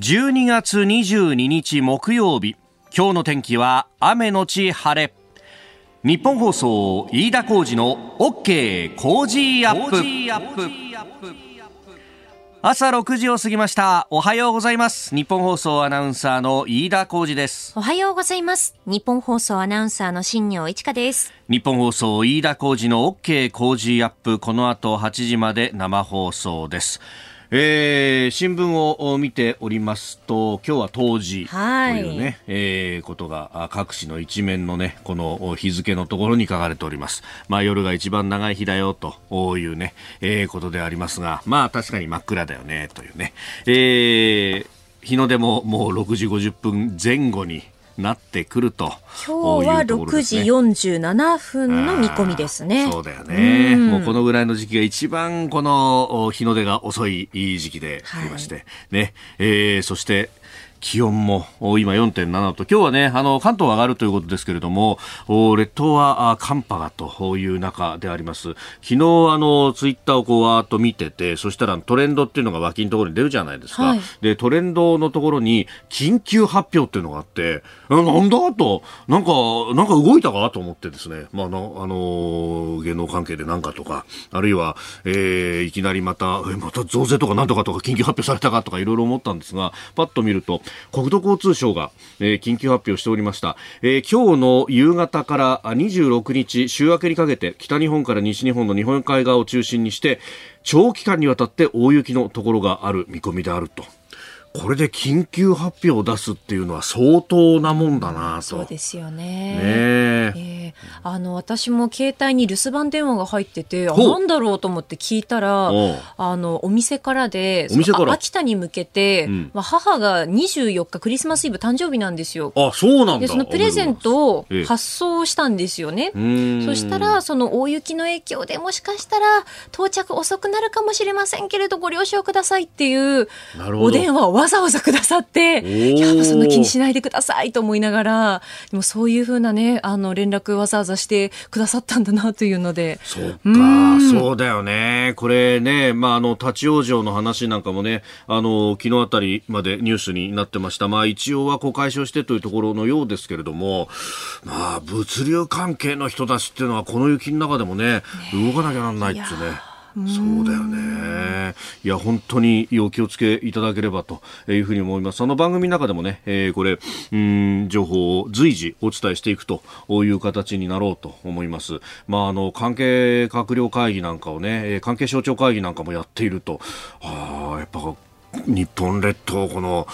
12月22日木曜日。今日の天気は雨のち晴れ。日本放送飯田浩二の OK 工事アップ。朝6時を過ぎました。おはようございます。日本放送アナウンサーの飯田浩二です。おはようございます。日本放送アナウンサーの新業一華です。日本放送飯田浩二の OK 工事アップ。この後8時まで生放送ですえー、新聞を見ておりますと今日は冬至というね、はい、えー、ことが各紙の一面のねこの日付のところに書かれております、まあ、夜が一番長い日だよというね、えー、ことでありますがまあ確かに真っ暗だよねというね、えー、日の出ももう6時50分前後になってくると今日は6時47分の見込みですね。そうだよね、うもうこのぐらいの時期が一番この日の出が遅い時期でありまして、はい、ね、えー、そして気温も今4.7と、今日はね、あの、関東上がるということですけれども、列島は寒波がという中であります。昨日、あの、ツイッターをこう、わーっと見てて、そしたらトレンドっていうのが脇のところに出るじゃないですか。はい、で、トレンドのところに、緊急発表っていうのがあって、なんだと、なんか、なんか動いたかと思ってですね、まあ、あの、あの芸能関係でなんかとか、あるいは、えー、いきなりまた、え、また増税とかなんとかとか緊急発表されたかとかいろいろ思ったんですが、パッと見ると、国土交通省が、えー、緊急発表しておりました、えー、今日の夕方から26日週明けにかけて北日本から西日本の日本海側を中心にして長期間にわたって大雪のところがある見込みであると。これで緊急発表を出すっていうのは相当なもんだなと。そうですよね。ねえ。ー、あの私も携帯に留守番電話が入ってて、あなんだろうと思って聞いたら、あのお店からで、秋田に向けて、うん、まあ母が24日クリスマスイブ誕生日なんですよ。あ、そうなんでそのプレゼントを発送したんですよね。そしたらその大雪の影響でもしかしたら到着遅くなるかもしれませんけれどご了承くださいっていうお電話をわざわざくださって、いや、そんな気にしないでくださいと思いながら、でもそういうふうなね、あの、連絡わざわざしてくださったんだなというので。そうか、うそうだよね。これね、まあ、あの、立ち往生の話なんかもね、あの、昨日あたりまでニュースになってました。まあ、一応はこう解消してというところのようですけれども、まあ、物流関係の人たちっていうのは、この雪の中でもね、ね動かなきゃなんないってね。そうだよね。いや、本当にお気をつけいただければというふうに思います。あの番組の中でもね、えー、これ、うん、情報を随時お伝えしていくという形になろうと思います。まあ、あの、関係閣僚会議なんかをね、関係省庁会議なんかもやっていると、ああ、やっぱ日本列島、この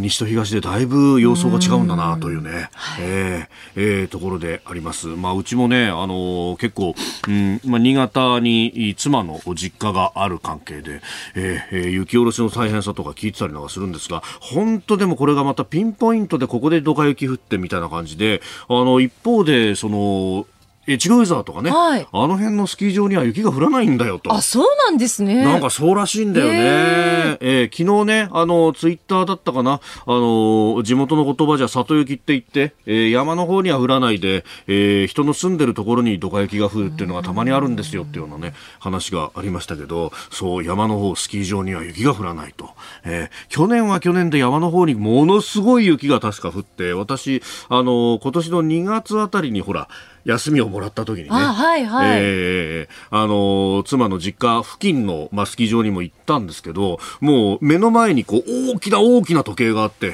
西と東でだいぶ様相が違うんだなというね、うえー、えー、ところであります。まあ、うちもね、あのー、結構、うんまあ、新潟に妻の実家がある関係で、えー、雪下ろしの大変さとか聞いてたりなんかするんですが、本当でもこれがまたピンポイントでここでドカ雪降ってみたいな感じで、あの、一方で、その、越後湯沢とかね、はい、あの辺のスキー場には雪が降らないんだよと。あ、そうなんですね。なんかそうらしいんだよね。えー、昨日ね、あの、ツイッターだったかな、あの、地元の言葉じゃ里雪って言って、えー、山の方には降らないで、えー、人の住んでるところにドカ雪が降るっていうのがたまにあるんですよっていうようなね、話がありましたけど、そう、山の方、スキー場には雪が降らないと。えー、去年は去年で山の方にものすごい雪が確か降って、私、あの、今年の2月あたりにほら、休みをもらった時にね、はいはい、えー、あの妻の実家付近の、まあ、スキー場にも行ったんですけどもう目の前にこう大きな大きな時計があってへ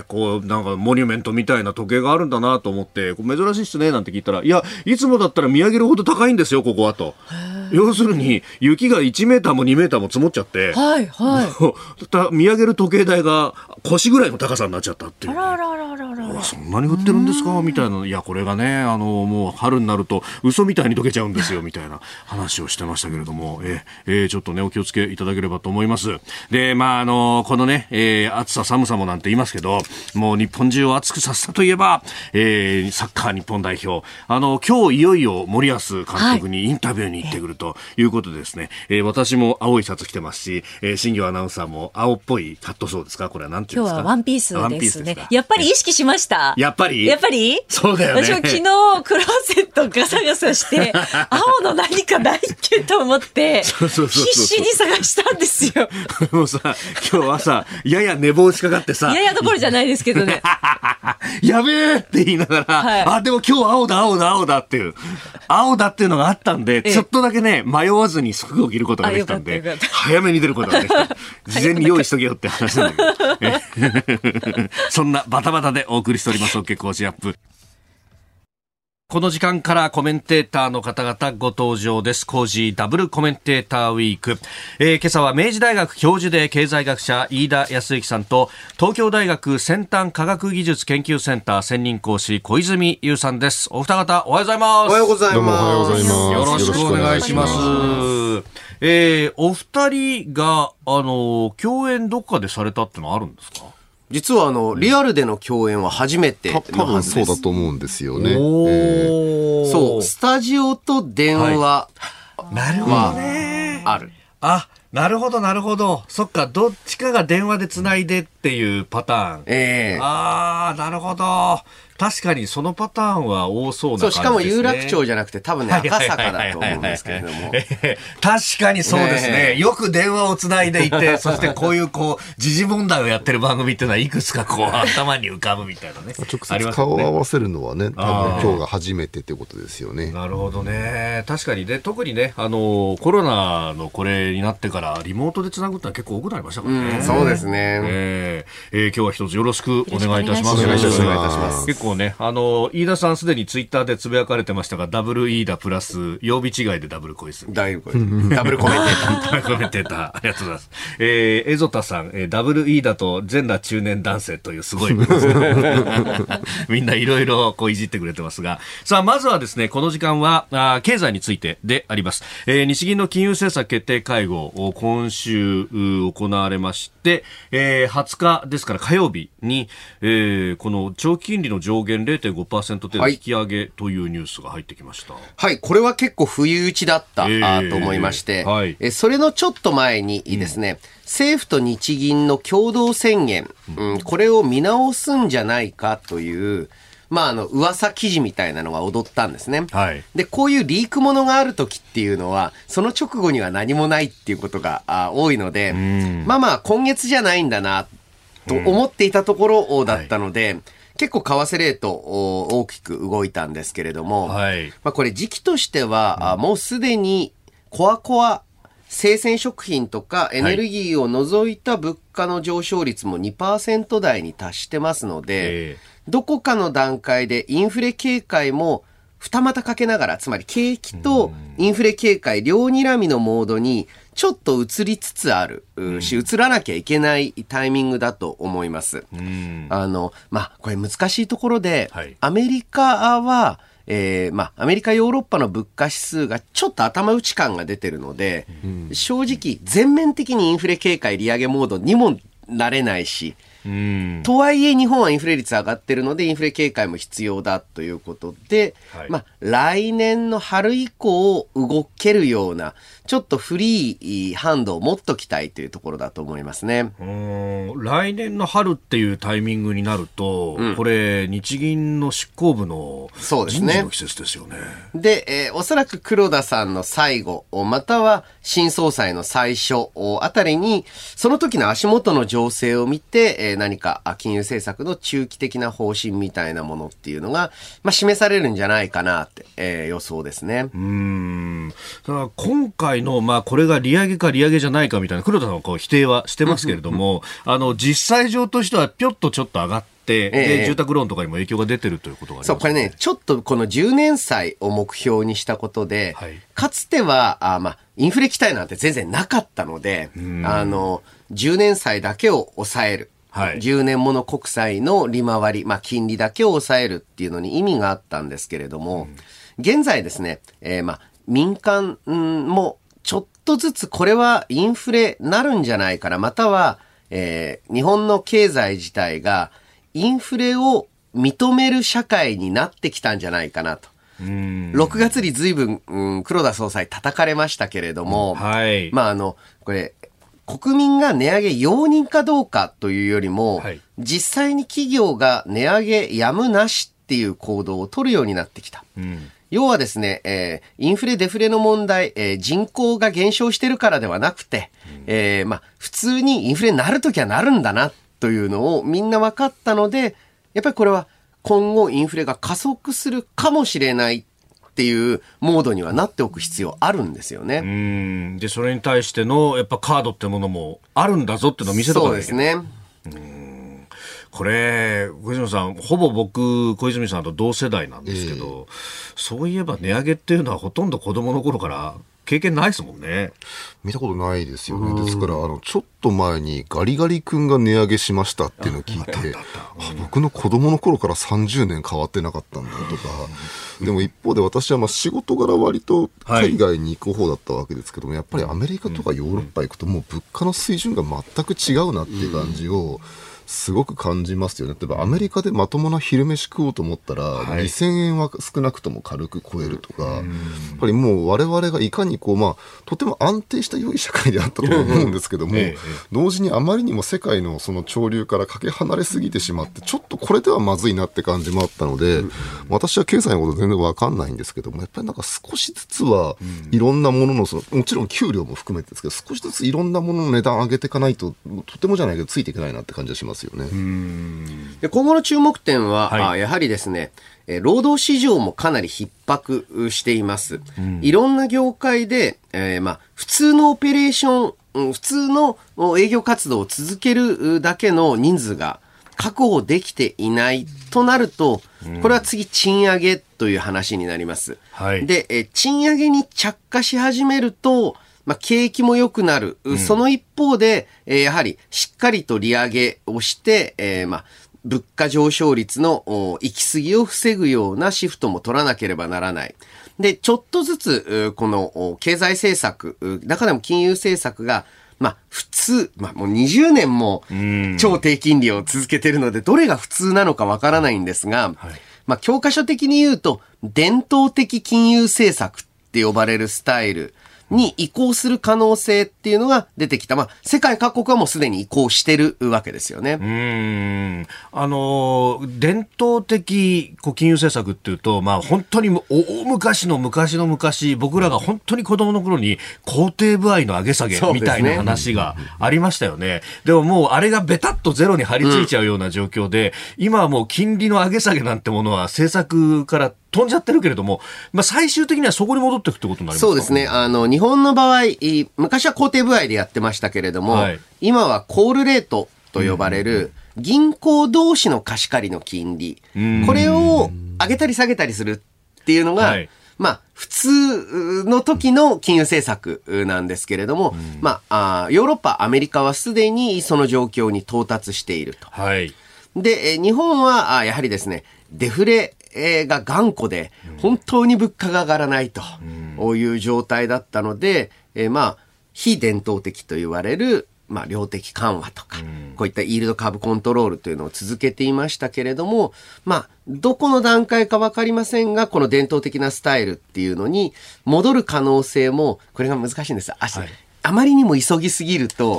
えこうなんかモニュメントみたいな時計があるんだなと思って珍しいっすねなんて聞いたらいやいつもだったら見上げるほど高いんですよここはと。要するに雪が1メーターも2メーターも積もっちゃって、はいはい、見上げる時計台が腰ぐらいの高さになっちゃったっていう、ね、あらららららそんなに降ってるんですか？みたいな。いやこれがねあのもう春になると嘘みたいに溶けちゃうんですよみたいな話をしてましたけれども。ええー、ちょっとねお気をつけいただければと思います。でまああのこのね、えー、暑さ寒さもなんて言いますけどもう日本中を暑くさせたといえば、えー、サッカー日本代表。あの今日いよいよ森保監督にインタビューに行ってくるということでですね、えー、私も青いシャツ着てますし、えー、新業アナウンサーも青っぽいカットソーですか？これはなんていうんですか？今日はワンピースですね。やっぱり意識しました。やっぱり？やっぱり？そうだよね。私も昨日黒セットガサガサして、青の何かないっけと思って、必死に探したんですよ。もうさ、今日はさ、やや寝坊しかかってさ。ややどころじゃないですけどね。やべえって言いながら、はい、あ、でも今日青だ、青だ、青だっていう、青だっていうのがあったんで、ちょっとだけね、迷わずに服を着ることができたんで、早めに出ることができた。事前に用意しとけよって話なんだけど。そんなバタバタでお送りしております、OK 工事アップ。この時間からコメンテーターの方々ご登場です。工事ダブルコメンテーターウィーク。えー、今朝は明治大学教授で経済学者飯田康之さんと東京大学先端科学技術研究センター専任講師小泉優さんです。お二方おはようございます。おはようございます。よろしくお願いします。えー、お二人が、あの、共演どっかでされたってのあるんですか？実はあの、リアルでの共演は初めて多分そうだと思うんですよね。えー、そう、スタジオと電話は、なるほどね。ある。あ、なるほど、なるほど。そっか、どっちかが電話で繋いでっていうパターン。ええー、ああ、なるほど。確かにそのパターンは多そうな感じです、ね、そう、しかも有楽町じゃなくて多分ね、赤坂だと思うんですけれども。確かにそうですね。よく電話をつないでいて、そしてこういうこう、時事問題をやってる番組っていうのはいくつかこう、頭に浮かぶみたいなね。直接顔を合わせるのはね、多分今日が初めてってことですよね。なるほどね。確かにね、特にね、あの、コロナのこれになってからリモートでつなぐってのは結構多くなりましたからね。うん、そうですね。えー、えー、今日は一つよろしくお願いいたします。お願いいたします。結構ね、あの、飯田さんすでにツイッターでつぶやかれてましたが、ダブルイーダプラス、曜日違いでダブルコイス。ダブルコイス。ダブルコメンテーター。ダブルコメンテーター。ありがとうございます。えー、エゾタさん、えー、ダブルイーダと全裸中年男性というすごい みんないろいろこういじってくれてますが、さあ、まずはですね、この時間は、あ経済についてであります。えー、日銀の金融政策決定会合を今週行われまして、えー、20日ですから火曜日に、えー、この長期金利の上限0.5%程度引き上げというニュースが入ってきました。はい、これは結構不意打ちだった、えー、と思いまして、はい、えそれのちょっと前にですね、うん、政府と日銀の共同宣言、うん、これを見直すんじゃないかという、まあ、あの、噂記事みたいなのが踊ったんですね。はい。で、こういうリークものがある時っていうのは、その直後には何もないっていうことがあ多いので、まあまあ、今月じゃないんだな、と思っていたところだったので、はい結構為替レート大きく動いたんですけれども、はい、まあこれ時期としては、うん、もうすでにコアコア生鮮食品とかエネルギーを除いた物価の上昇率も2%台に達してますので、はい、どこかの段階でインフレ警戒も二股かけながら、つまり景気とインフレ警戒両睨みのモードにちょっと移りつつあるし、移らなきゃいけないタイミングだと思います。あの、まあ、これ難しいところで、はい、アメリカは、えー、まあ、アメリカ、ヨーロッパの物価指数がちょっと頭打ち感が出てるので、正直、全面的にインフレ警戒利上げモードにもなれないし、とはいえ日本はインフレ率上がってるのでインフレ警戒も必要だということで、はい、まあ来年の春以降動けるようなちょっとフリーハンドを持っときたいというところだと思いますね。来年の春っていうタイミングになると、うん、これ日銀の執行部の人事の季節ですよね。で、えー、おそらく黒田さんの最後、または新総裁の最初あたりに、その時の足元の情勢を見て、えー、何か金融政策の中期的な方針みたいなものっていうのが、まあ、示されるんじゃないかなって、えー、予想ですね。うん。今回回の、まあ、これが利上げか利上げじゃないかみたいな、黒田さんはこう否定はしてますけれども、あの、実際上としてはぴょっとちょっと上がって、ええ、住宅ローンとかにも影響が出てるということが、ね、そう、これね、ちょっとこの10年債を目標にしたことで、はい、かつては、あまあ、インフレ期待なんて全然なかったので、あの、10年債だけを抑える。はい、10年もの国債の利回り、まあ、金利だけを抑えるっていうのに意味があったんですけれども、うん、現在ですね、えー、まあ、民間もちょっとずつこれはインフレなるんじゃないかな、または、えー、日本の経済自体がインフレを認める社会になってきたんじゃないかなと。6月に随分、うん、黒田総裁叩かれましたけれども、はい、まああの、これ、国民が値上げ容認かどうかというよりも、はい、実際に企業が値上げやむなしっていう行動を取るようになってきた。うん要はですね、えー、インフレデフレの問題、えー、人口が減少してるからではなくて、えー、まあ、普通にインフレになるときはなるんだな、というのをみんな分かったので、やっぱりこれは今後インフレが加速するかもしれないっていうモードにはなっておく必要あるんですよね。うん。で、それに対してのやっぱカードってものもあるんだぞっていうのを見せとかないそうですね。これ、小泉さん、ほぼ僕、小泉さんと同世代なんですけど、えー、そういえば値上げっていうのはほとんど子供の頃から経験ないですもんね。見たことないですよね。ですから、あの、ちょっと前にガリガリ君が値上げしましたっていうのを聞いて、あ僕の子供の頃から30年変わってなかったんだとか、でも一方で私はまあ仕事柄割と海外に行く方だったわけですけども、やっぱりアメリカとかヨーロッパ行くともう物価の水準が全く違うなっていう感じを、すごく感じますよね。例えばアメリカでまともな昼飯食おうと思ったら、はい、2000円は少なくとも軽く超えるとか、やっぱりもう我々がいかにこう、まあ、とても安定した良い社会であったと思うんですけども、ええ、同時にあまりにも世界のその潮流からかけ離れすぎてしまって、ちょっとこれではまずいなって感じもあったので、私は経済のこと全然わかんないんですけども、やっぱりなんか少しずつはいろんなもののその、もちろん給料も含めてですけど、少しずついろんなものの値段上げていかないと、とてもじゃないけどついていけないなって感じがします。ますよね。で今後の注目点は、はい、やはりですね、労働市場もかなり逼迫しています。うん、いろんな業界で、えー、まあ、普通のオペレーション、普通の営業活動を続けるだけの人数が確保できていないとなると、これは次賃上げという話になります。はい、で、え賃上げに着火し始めると、まあ、景気も良くなる。うん、その一方で、えー、やはりしっかりと利上げをして、えー、まあ、物価上昇率の行き過ぎを防ぐようなシフトも取らなければならない。で、ちょっとずつ、この経済政策、中でも金融政策が、まあ、普通、まあ、もう20年も超低金利を続けてるので、どれが普通なのかわからないんですが、はい、まあ、教科書的に言うと、伝統的金融政策って呼ばれるスタイル。に移行する可能性っていうのが出てきた。まあ、世界各国はもうすでに移行してるわけですよね。うん。あの、伝統的金融政策っていうと、まあ、本当に大昔の昔の昔、僕らが本当に子供の頃に皇帝部合の上げ下げみたいな話がありましたよね。でももうあれがベタっとゼロに張り付いちゃうような状況で、うん、今はもう金利の上げ下げなんてものは政策から飛んじゃってるけれども、まあ、最終的にはそこに戻っていくってことになりますそうですね。あの、日本の場合、昔は工程部合でやってましたけれども、はい、今はコールレートと呼ばれる、銀行同士の貸し借りの金利、これを上げたり下げたりするっていうのが、はい。まあ、普通の時の金融政策なんですけれども、うん、まあヨーロッパ、アメリカはすでにその状況に到達していると。はい。で、日本は、やはりですね、デフレが頑固で、本当に物価が上がらないという状態だったので、えー、まあ、非伝統的と言われる、まあ、量的緩和とか、こういったイールド株コントロールというのを続けていましたけれども、まあ、どこの段階かわかりませんが、この伝統的なスタイルっていうのに戻る可能性も、これが難しいんです。はい、あまりにも急ぎすぎると、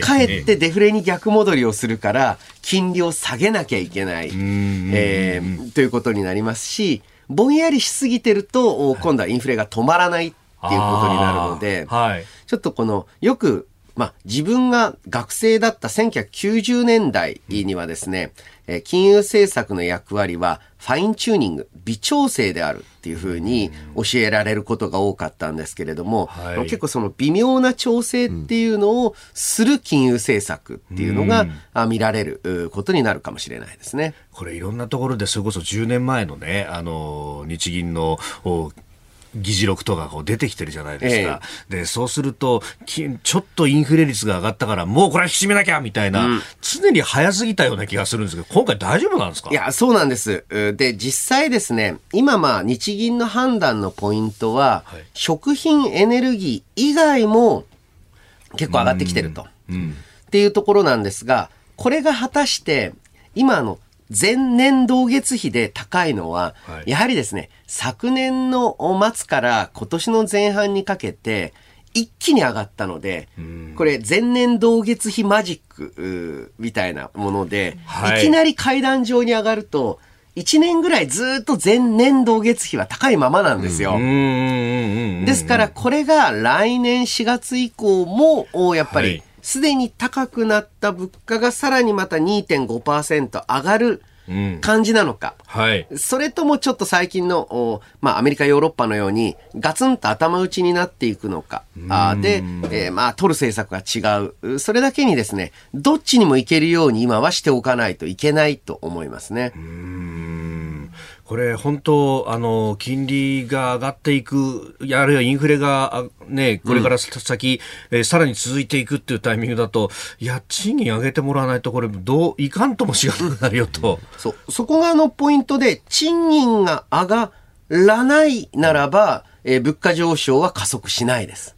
かえってデフレに逆戻りをするから、金利を下げなきゃいけない、えー、ということになりますし、ぼんやりしすぎてると、今度はインフレが止まらないっていうことになるので、はい、ちょっとこの、よくまあ、自分が学生だった1990年代にはですね、え金融政策の役割はファインチューニング、微調整であるっていうふうに教えられることが多かったんですけれども、はい、結構その微妙な調整っていうのをする金融政策っていうのが見られることになるかもしれないですね。これいろんなところでそれこそ10年前のね、あの、日銀の議事録とかこう出てきてるじゃないですか、ええ、でそうするとちょっとインフレ率が上がったからもうこれは引き締めなきゃみたいな、うん、常に早すぎたような気がするんですけど今回大丈夫なんですか？いやそうなんです。で実際ですね今まあ日銀の判断のポイントは、はい、食品エネルギー以外も結構上がってきてると、うん、っていうところなんですがこれが果たして今の前年同月比で高いのは、はい、やはりですね、昨年の末から今年の前半にかけて、一気に上がったので、これ前年同月比マジックみたいなもので、はい、いきなり階段上に上がると、1年ぐらいずっと前年度月比は高いままなんですよ。ですからこれが来年4月以降もやっぱりすでに高くなった物価がさらにまた2.5%上がる感じなのか、うん、はい、それともちょっと最近の、まあ、アメリカ、ヨーロッパのように、ガツンと頭打ちになっていくのか、あで、えー、まあ、取る政策が違う。それだけにですね、どっちにもいけるように今はしておかないといけないと思いますね。これ、本当、あの、金利が上がっていく、あるいはインフレが、ね、これから先、うん、えー、さらに続いていくっていうタイミングだと、いや、賃金上げてもらわないと、これ、どう、いかんともしがなくなるよと。そう。そこがあの、ポイントで、賃金が上がらないならば、えー、物価上昇は加速しないです。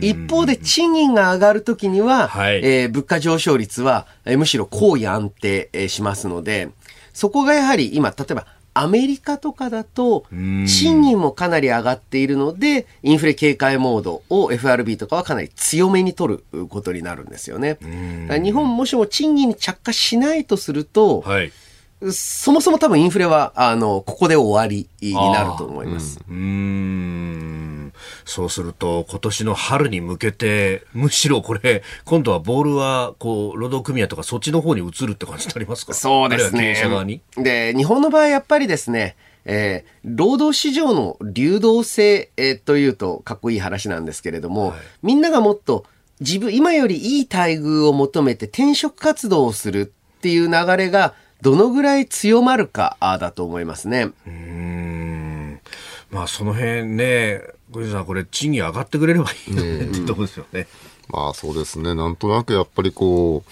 一方で賃金が上がるときには、はい、えー、物価上昇率は、えー、むしろ高位安定、えー、しますので、そこがやはり今、例えばアメリカとかだと、賃金もかなり上がっているので、インフレ警戒モードを FRB とかはかなり強めに取ることになるんですよね。日本もしも賃金に着火しないとすると、はいそもそも多分インフレは、あの、ここで終わりになると思います。うん。そうすると、今年の春に向けて、むしろこれ、今度はボールは、こう、労働組合とかそっちの方に移るって感じになりますか？そうですね。で、日本の場合、やっぱりですね、えー、労働市場の流動性、えー、というとかっこいい話なんですけれども、はい、みんながもっと自分、今よりいい待遇を求めて転職活動をするっていう流れがどのぐらい強まるかだと思いますね。うんまあその辺ね、小泉さん、これ賃金上がってくれればいいのね、ってとこですよね。まあそうですね。なんとなくやっぱりこう、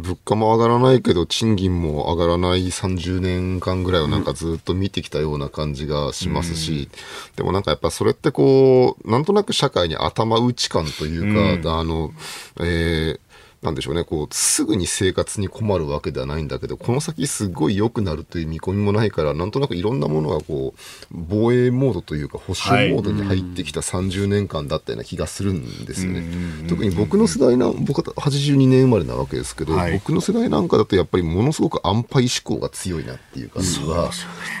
物価も上がらないけど賃金も上がらない30年間ぐらいをなんかずっと見てきたような感じがしますし、うん、でもなんかやっぱそれってこう、なんとなく社会に頭打ち感というか、うん、あの、えー、なんでしょうね、こう、すぐに生活に困るわけではないんだけど、この先すごい良くなるという見込みもないから、なんとなくいろんなものがこう、防衛モードというか、保守モードに入ってきた30年間だったような気がするんですよね。特に僕の世代な、僕は82年生まれなわけですけど、はい、僕の世代なんかだとやっぱりものすごく安牌志向が強いなっていう感じは、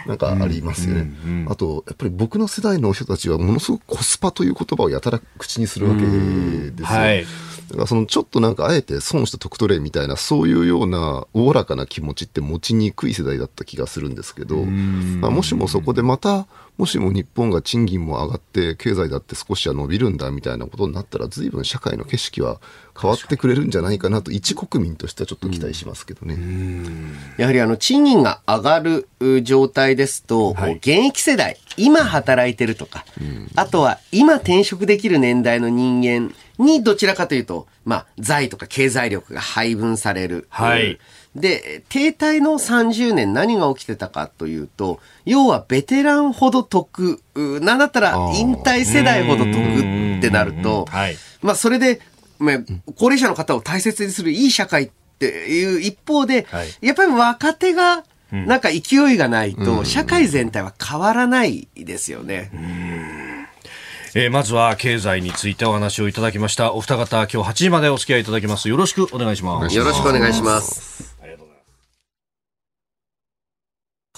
なんかありますよね。あと、やっぱり僕の世代の人たちはものすごくコスパという言葉をやたら口にするわけですよ。はい。だからそのちょっとなんかあえて損して得取れみたいなそういうようなおおらかな気持ちって持ちにくい世代だった気がするんですけど、まあ、もしもそこでまたもしも日本が賃金も上がって経済だって少しは伸びるんだみたいなことになったら随分社会の景色は変わってくれるんじゃないかなと一国民としてはちょっと期待しますけどね。やはりあの賃金が上がる状態ですと、はい、現役世代今働いてるとか、あとは今転職できる年代の人間にどちらかというと、まあ、財とか経済力が配分される。はい。で、停滞の30年何が起きてたかというと、要はベテランほど得、なんだったら引退世代ほど得ってなると、はい、まあそれで、まあ、高齢者の方を大切にするいい社会っていう一方で、はい、やっぱり若手がなんか勢いがないと、社会全体は変わらないですよね。えー、まずは経済についてお話をいただきました。お二方今日8時までお付き合いいただきます。よろしくお願いします。よろしくお願いします。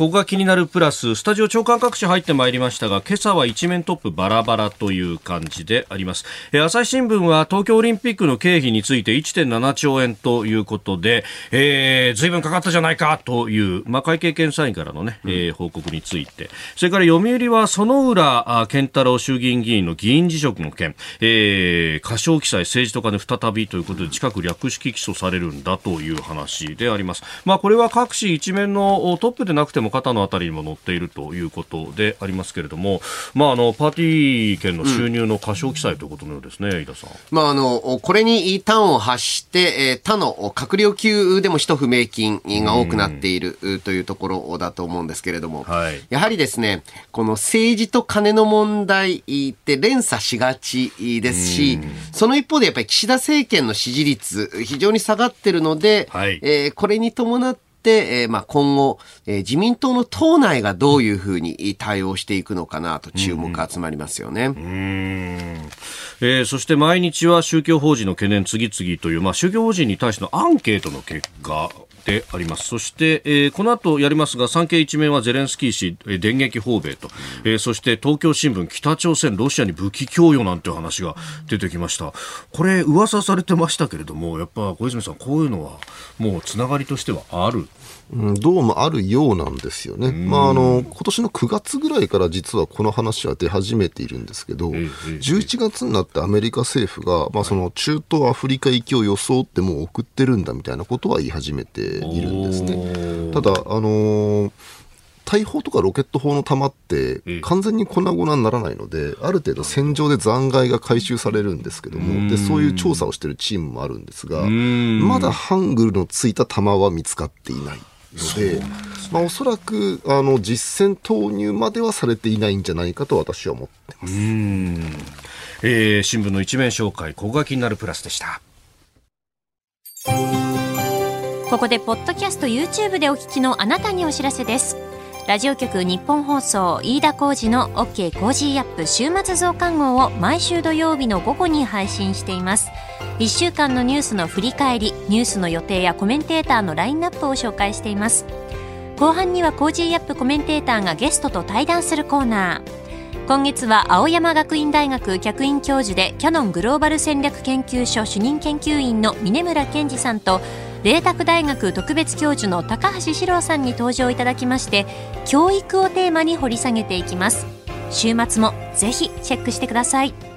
ここが気になるプラス、スタジオ長官各紙入ってまいりましたが、今朝は一面トップバラバラという感じであります。え朝日新聞は東京オリンピックの経費について1.7兆円ということで、えー、随分かかったじゃないかという、まあ、会計検査院からのね、えー、報告について、それから読売は園浦健太郎衆議院議員の議員辞職の件、えー、過少記載政治と金再びということで、近く略式起訴されるんだという話であります。まあ、これは各紙一面のトップでなくても肩のあたりにも載っているということでありますけれども、まあ、あのパーティー券の収入の過小記載ということのようですね、うん、飯田さん。まあ、あのこれに端を発して、えー、他の閣僚級でも使途不明金が多くなっているというところだと思うんですけれども、はい、やはりですね、この政治と金の問題って連鎖しがちですし、その一方でやっぱり岸田政権の支持率、非常に下がってるので、はい、えー、これに伴ってえー、まあ、今後、えー、自民党の党内がどういうふうに対応していくのかなと注目集まりますよね。うん、えー、そして毎日は宗教法人の懸念次々という、まあ、宗教法人に対してのアンケートの結果であります。そして、えー、この後やりますが、産経一面はゼレンスキー氏、えー、電撃訪米と、えー、そして東京新聞、北朝鮮、ロシアに武器供与なんて話が出てきました。これ、噂されてましたけれども、やっぱ小泉さん、こういうのはもうつながりとしてはあるうん、どうもあるようなんですよね、まあ、あの今年の9月ぐらいから実はこの話は出始めているんですけど、11月になってアメリカ政府が、まあ、その中東アフリカ行きを装ってもう送ってるんだみたいなことは言い始めているんですね。ただあのー大砲とかロケット砲の弾って完全に粉々にならないので、ある程度戦場で残骸が回収されるんですけども、でそういう調査をしているチームもあるんですが、まだハングルのついた弾は見つかっていない。ので、まあ、おそらくあの実戦投入まではされていないんじゃないかと私は思ってます、えー、新聞の一面紹介ここが気になるプラスでした。ここでポッドキャスト YouTube でお聞きのあなたにお知らせですラジオ局日本放送飯田浩二の OK コージーアップ週末増刊号を毎週土曜日の午後に配信しています。1週間のニュースの振り返りニュースの予定やコメンテーターのラインナップを紹介しています。後半には Cozy up コメンテーターがゲストと対談するコーナー。今月は青山学院大学客員教授でキヤノングローバル戦略研究所主任研究員の峯村健司さんと麗澤大学特別教授の高橋史朗さんに登場いただきまして教育をテーマに掘り下げていきます。週末もぜひチェックしてください。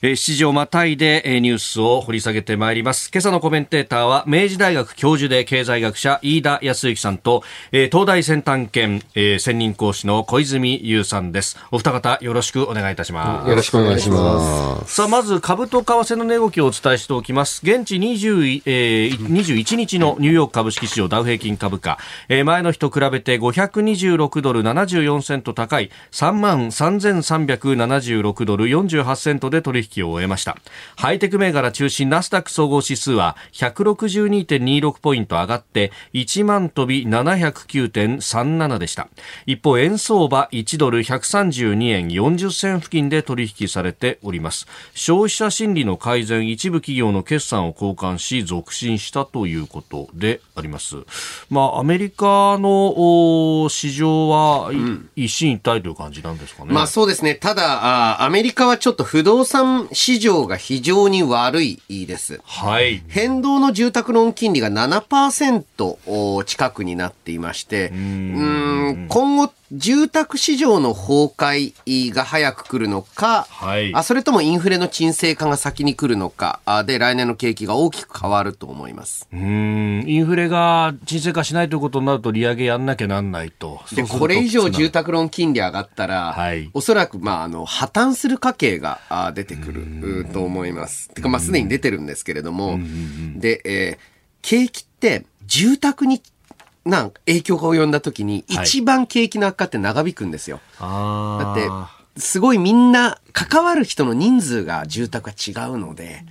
えー、7時をまたいで、えー、ニュースを掘り下げてまいります。今朝のコメンテーターは、明治大学教授で経済学者、飯田康之さんと、えー、東大先端研、えー、専任講師の小泉優さんです。お二方、よろしくお願いいたします。よろしくお願いします。さあ、まず、株と為替の値動きをお伝えしておきます。現地20、えー、21日のニューヨーク株式市場ダウ平均株価、えー、前の日と比べて526ドル74セント高い、3万3376ドル48セントで取引引を終えました。ハイテク銘柄中心ナスダック総合指数は162.26ポイント上がって1万飛び709.37でした。一方円相場1ドル132円40銭付近で取引されております。消費者心理の改善一部企業の決算を交換し続伸したということであります。まあアメリカの市場は、うん、一進一退という感じなんですかね。まあそうですね。ただあアメリカはちょっと不動産市場が非常に悪いです。はい。変動の住宅ローン金利が7%近くになっていまして、うん今後住宅市場の崩壊が早く来るのか、はい、あそれともインフレの沈静化が先に来るのかで来年の景気が大きく変わると思います。うん。インフレが沈静化しないということになると利上げやんなきゃなんないと。でこれ以上住宅ローン金利上がったら、はい、おそらく、まあ、あの破綻する家計が出てくると思います。てか、まあ、すでに出てるんですけれども。で、えー、景気って住宅にな影響が及んだ時に、一番景気の悪化って長引くんですよ。だって、すごいみんな関わる人の人数が住宅が違うので、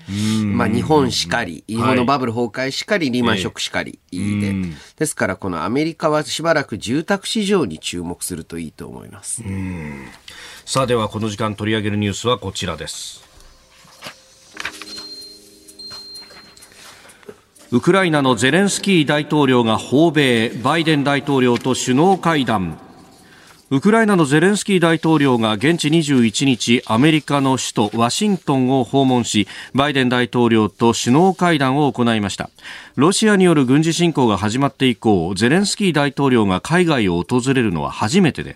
まあ日本しかり、日本のバブル崩壊しかり、リーマンショックしかりで、ですからこのアメリカはしばらく住宅市場に注目するといいと思います。さあではこの時間取り上げるニュースはこちらです。ウクライナのゼレンスキー大統領が訪米バイデン大統領と首脳会談。ウクライナのゼレンスキー大統領が現地21日アメリカの首都ワシントンを訪問しバイデン大統領と首脳会談を行いました。ロシアによる軍事侵攻が始まって以降ゼレンスキー大統領が海外を訪れるのは初めてで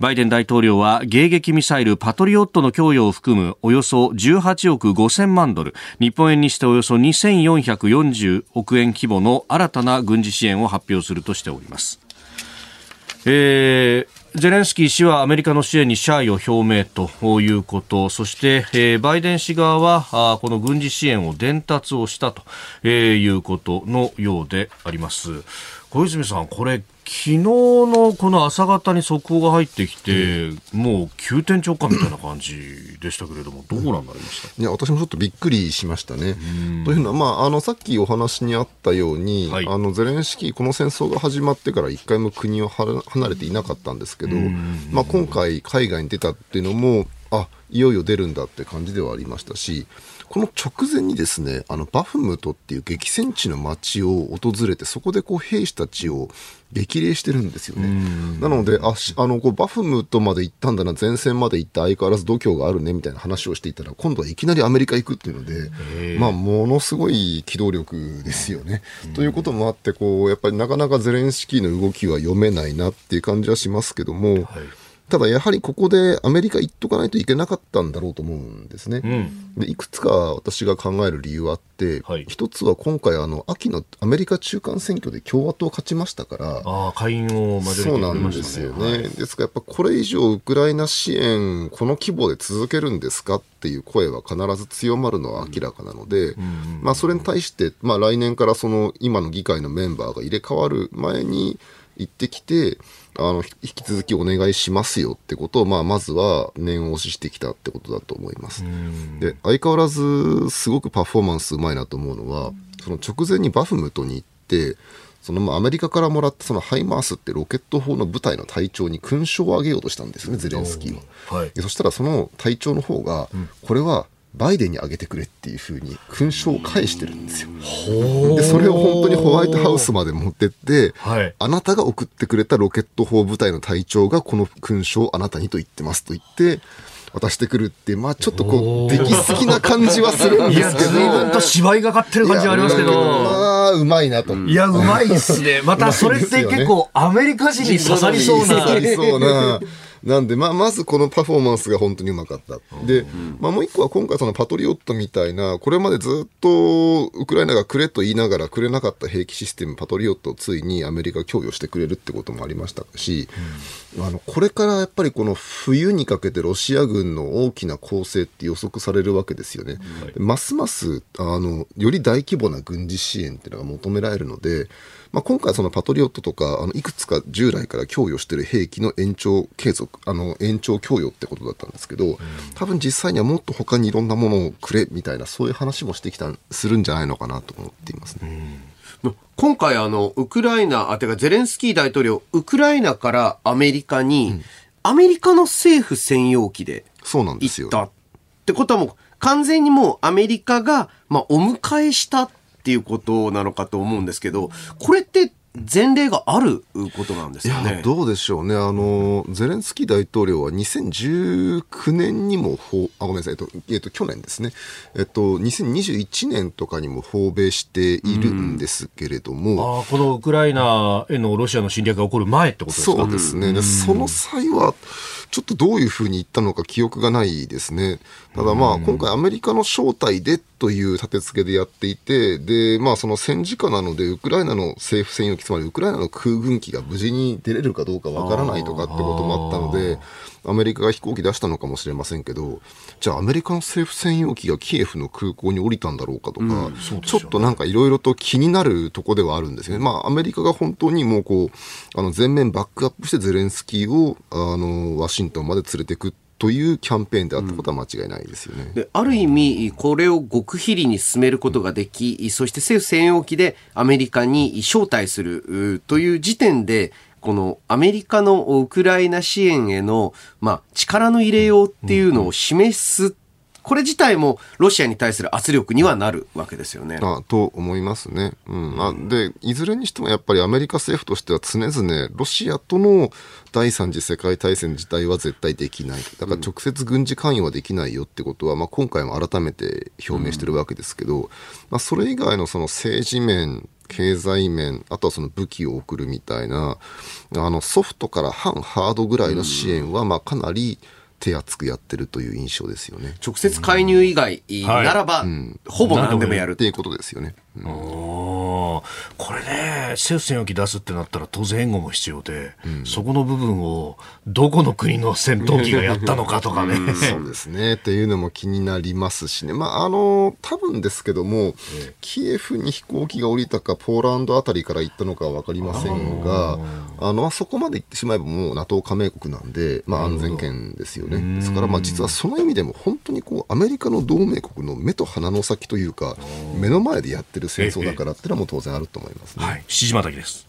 バイデン大統領は迎撃ミサイルパトリオットの供与を含むおよそ18億5000万ドル日本円にしておよそ2440億円規模の新たな軍事支援を発表するとしております。えーゼレンスキー氏はアメリカの支援に謝意を表明ということ、そして、えー、バイデン氏側はあこの軍事支援を伝達をしたと、えー、いうことのようであります。小泉さん、これ、昨日のこの朝方に速報が入ってきて、もう急転直下みたいな感じでしたけれども、どうなんなりました？いや私もちょっとびっくりしましたね。というのは、まあ、あのさっきお話にあったように、はい、あのゼレンスキー、この戦争が始まってから一回も国を離れていなかったんですけど、まあ、今回、海外に出たっていうのも、あいよいよ出るんだって感じではありましたし、この直前にですね、あのバフムトっていう激戦地の街を訪れて、そこでこう兵士たちを激励してるんですよね。なので、ああのこうバフムトまで行ったんだな、前線まで行って相変わらず度胸があるねみたいな話をしていたら、今度はいきなりアメリカ行くっていうので、まあ、ものすごい機動力ですよね。ということもあって、こうやっぱりなかなかゼレンスキーの動きは読めないなっていう感じはしますけども、はいただやはりここでアメリカ行っとかないといけなかったんだろうと思うんですね。うん、でいくつか私が考える理由はあって、はい、一つは今回あの秋のアメリカ中間選挙で共和党勝ちましたからあ下院を、そうなんですよね、はい、ですからやっぱこれ以上ウクライナ支援この規模で続けるんですかっていう声は必ず強まるのは明らかなので、うん、まあ、それに対して、まあ、来年からその今の議会のメンバーが入れ替わる前に行ってきてあの、引き続きお願いしますよってことを、まあ、まずは念押ししてきたってことだと思います。で、相変わらず、すごくパフォーマンスうまいなと思うのは、その直前にバフムトに行って、そのまあアメリカからもらったそのハイマースってロケット砲の部隊の隊長に勲章をあげようとしたんですよね、ゼレンスキーは。はい、そしたらその隊長の方が、これはバイデンにあげてくれっていうふうに勲章を返してるんですよ。で、それを本当にホワイトハウスまで持ってって、はい、あなたが送ってくれたロケット砲部隊の隊長がこの勲章をあなたにと言ってますと言って、渡してくるって、まあちょっとこう、出来すぎな感じはするんですけど。いや、随分と芝居がかってる感じはありますけど。まあ、うまいなと。いや、うまいっすね。またそれって結構アメリカ人に刺さりそうな。刺さりそうな。なんで、まあ、まずこのパフォーマンスが本当にうまかった。で、まあ、もう一個は今回そのパトリオットみたいな、これまでずっとウクライナがくれと言いながらくれなかった兵器システム、パトリオットをついにアメリカ供与してくれるってこともありましたし、うん、あの、これからやっぱりこの冬にかけてロシア軍の大きな攻勢って予測されるわけですよね。うん、ますます、あの、より大規模な軍事支援っていうのが求められるので、まあ、今回そのパトリオットとかあのいくつか従来から供与している兵器の延長継続あの延長供与ってことだったんですけど、多分実際にはもっと他にいろんなものをくれみたいなそういう話もしてきたするんじゃないのかなと思っていますね。今回あのウクライナあてかゼレンスキー大統領ウクライナからアメリカに、うん、アメリカの政府専用機で行ったってことはもう完全にもうアメリカが、まあ、お迎えしたっていうことなのかと思うんですけど、これって前例があることなんですかね。どうでしょうね。あの、ゼレンスキー大統領は2019年にもあ、ごめんなさい、えっと、えっと、去年ですね。えっと、2021年とかにも訪米しているんですけれども。うん、あこのウクライナへのロシアの侵略が起こる前ってことですか？そうですね。うん、その際は、ちょっとどういうふうに言ったのか記憶がないですね。ただまあ、今回アメリカの招待でという立て付けでやっていて、で、まあその戦時下なので、ウクライナの政府専用機、つまりウクライナの空軍機が無事に出れるかどうかわからないとかってこともあったので、アメリカが飛行機出したのかもしれませんけど、じゃあアメリカの政府専用機がキエフの空港に降りたんだろうかとか、うんね、ちょっとなんかいろいろと気になるとこではあるんですよね。まあアメリカが本当にもうこう、あの全面バックアップしてゼレンスキーをあのワシントンまで連れてくというキャンペーンであったことは間違いないですよね。うん、ある意味、これを極秘裏に進めることができ、そして政府専用機でアメリカに招待するという時点で、このアメリカのウクライナ支援への、まあ、力の入れようっていうのを示すこれ自体もロシアに対する圧力にはなるわけですよね。あと思いますね。うん、あでいずれにしてもやっぱりアメリカ政府としては常々ロシアとの第三次世界大戦自体は絶対できない。だから直接軍事関与はできないよってことは、まあ、今回も改めて表明してるわけですけど、まあ、それ以外のその政治面経済面、あとはその武器を送るみたいな、あのソフトから反ハードぐらいの支援は、まあかなり、手厚くやってるという印象ですよね。直接介入以外ならば、うん、ほぼ何でもやる。っていうことですよね。うん、これね、政府専用機出すってなったら当然援護も必要で、うん、そこの部分をどこの国の戦闘機がやったのかとかね。そうですね。っていうのも気になりますしね。まあ、あの、多分ですけども、ええ、キエフに飛行機が降りたか、ポーランドあたりから行ったのかは分かりませんが、あの、そこまで行ってしまえばもう NATO 加盟国なんで、まあ安全圏ですよね。ですから、まあ実はその意味でも本当にこう、アメリカの同盟国の目と鼻の先というか、目の前でやってる戦争だからっていうのはもう当当然あると思いますね。はい、七島滝です。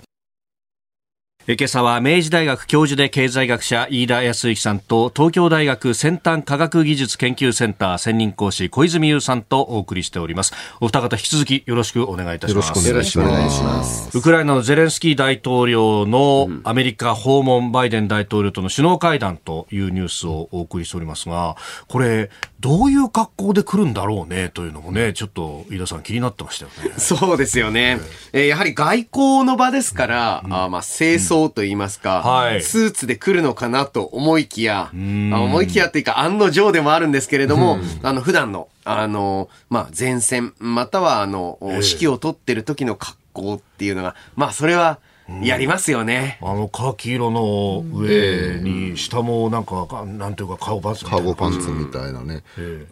今朝は明治大学教授で経済学者飯田康之さんと東京大学先端科学技術研究センター専任講師小泉優さんとお送りしております。お二方引き続きよろしくお願いいたします。よろしくお願いします。ウクライナのゼレンスキー大統領のアメリカ訪問バイデン大統領との首脳会談というニュースをお送りしておりますがこれどういう格好で来るんだろうねというのもねちょっと飯田さん気になってましたよね。そうですよね、えー、やはり外交の場ですから、うん、あまあ清掃と言いますか、はい、スーツで来るのかなと思いきや、思いきやっていうか案の定でもあるんですけれども、あの普段の、あの、まあ前線、またはあの、指揮を取ってる時の格好っていうのが、まあそれは、やりますよね。あのカーキ色の上に下もなんか、なんていうかカゴパンツカゴパンツみたいなね。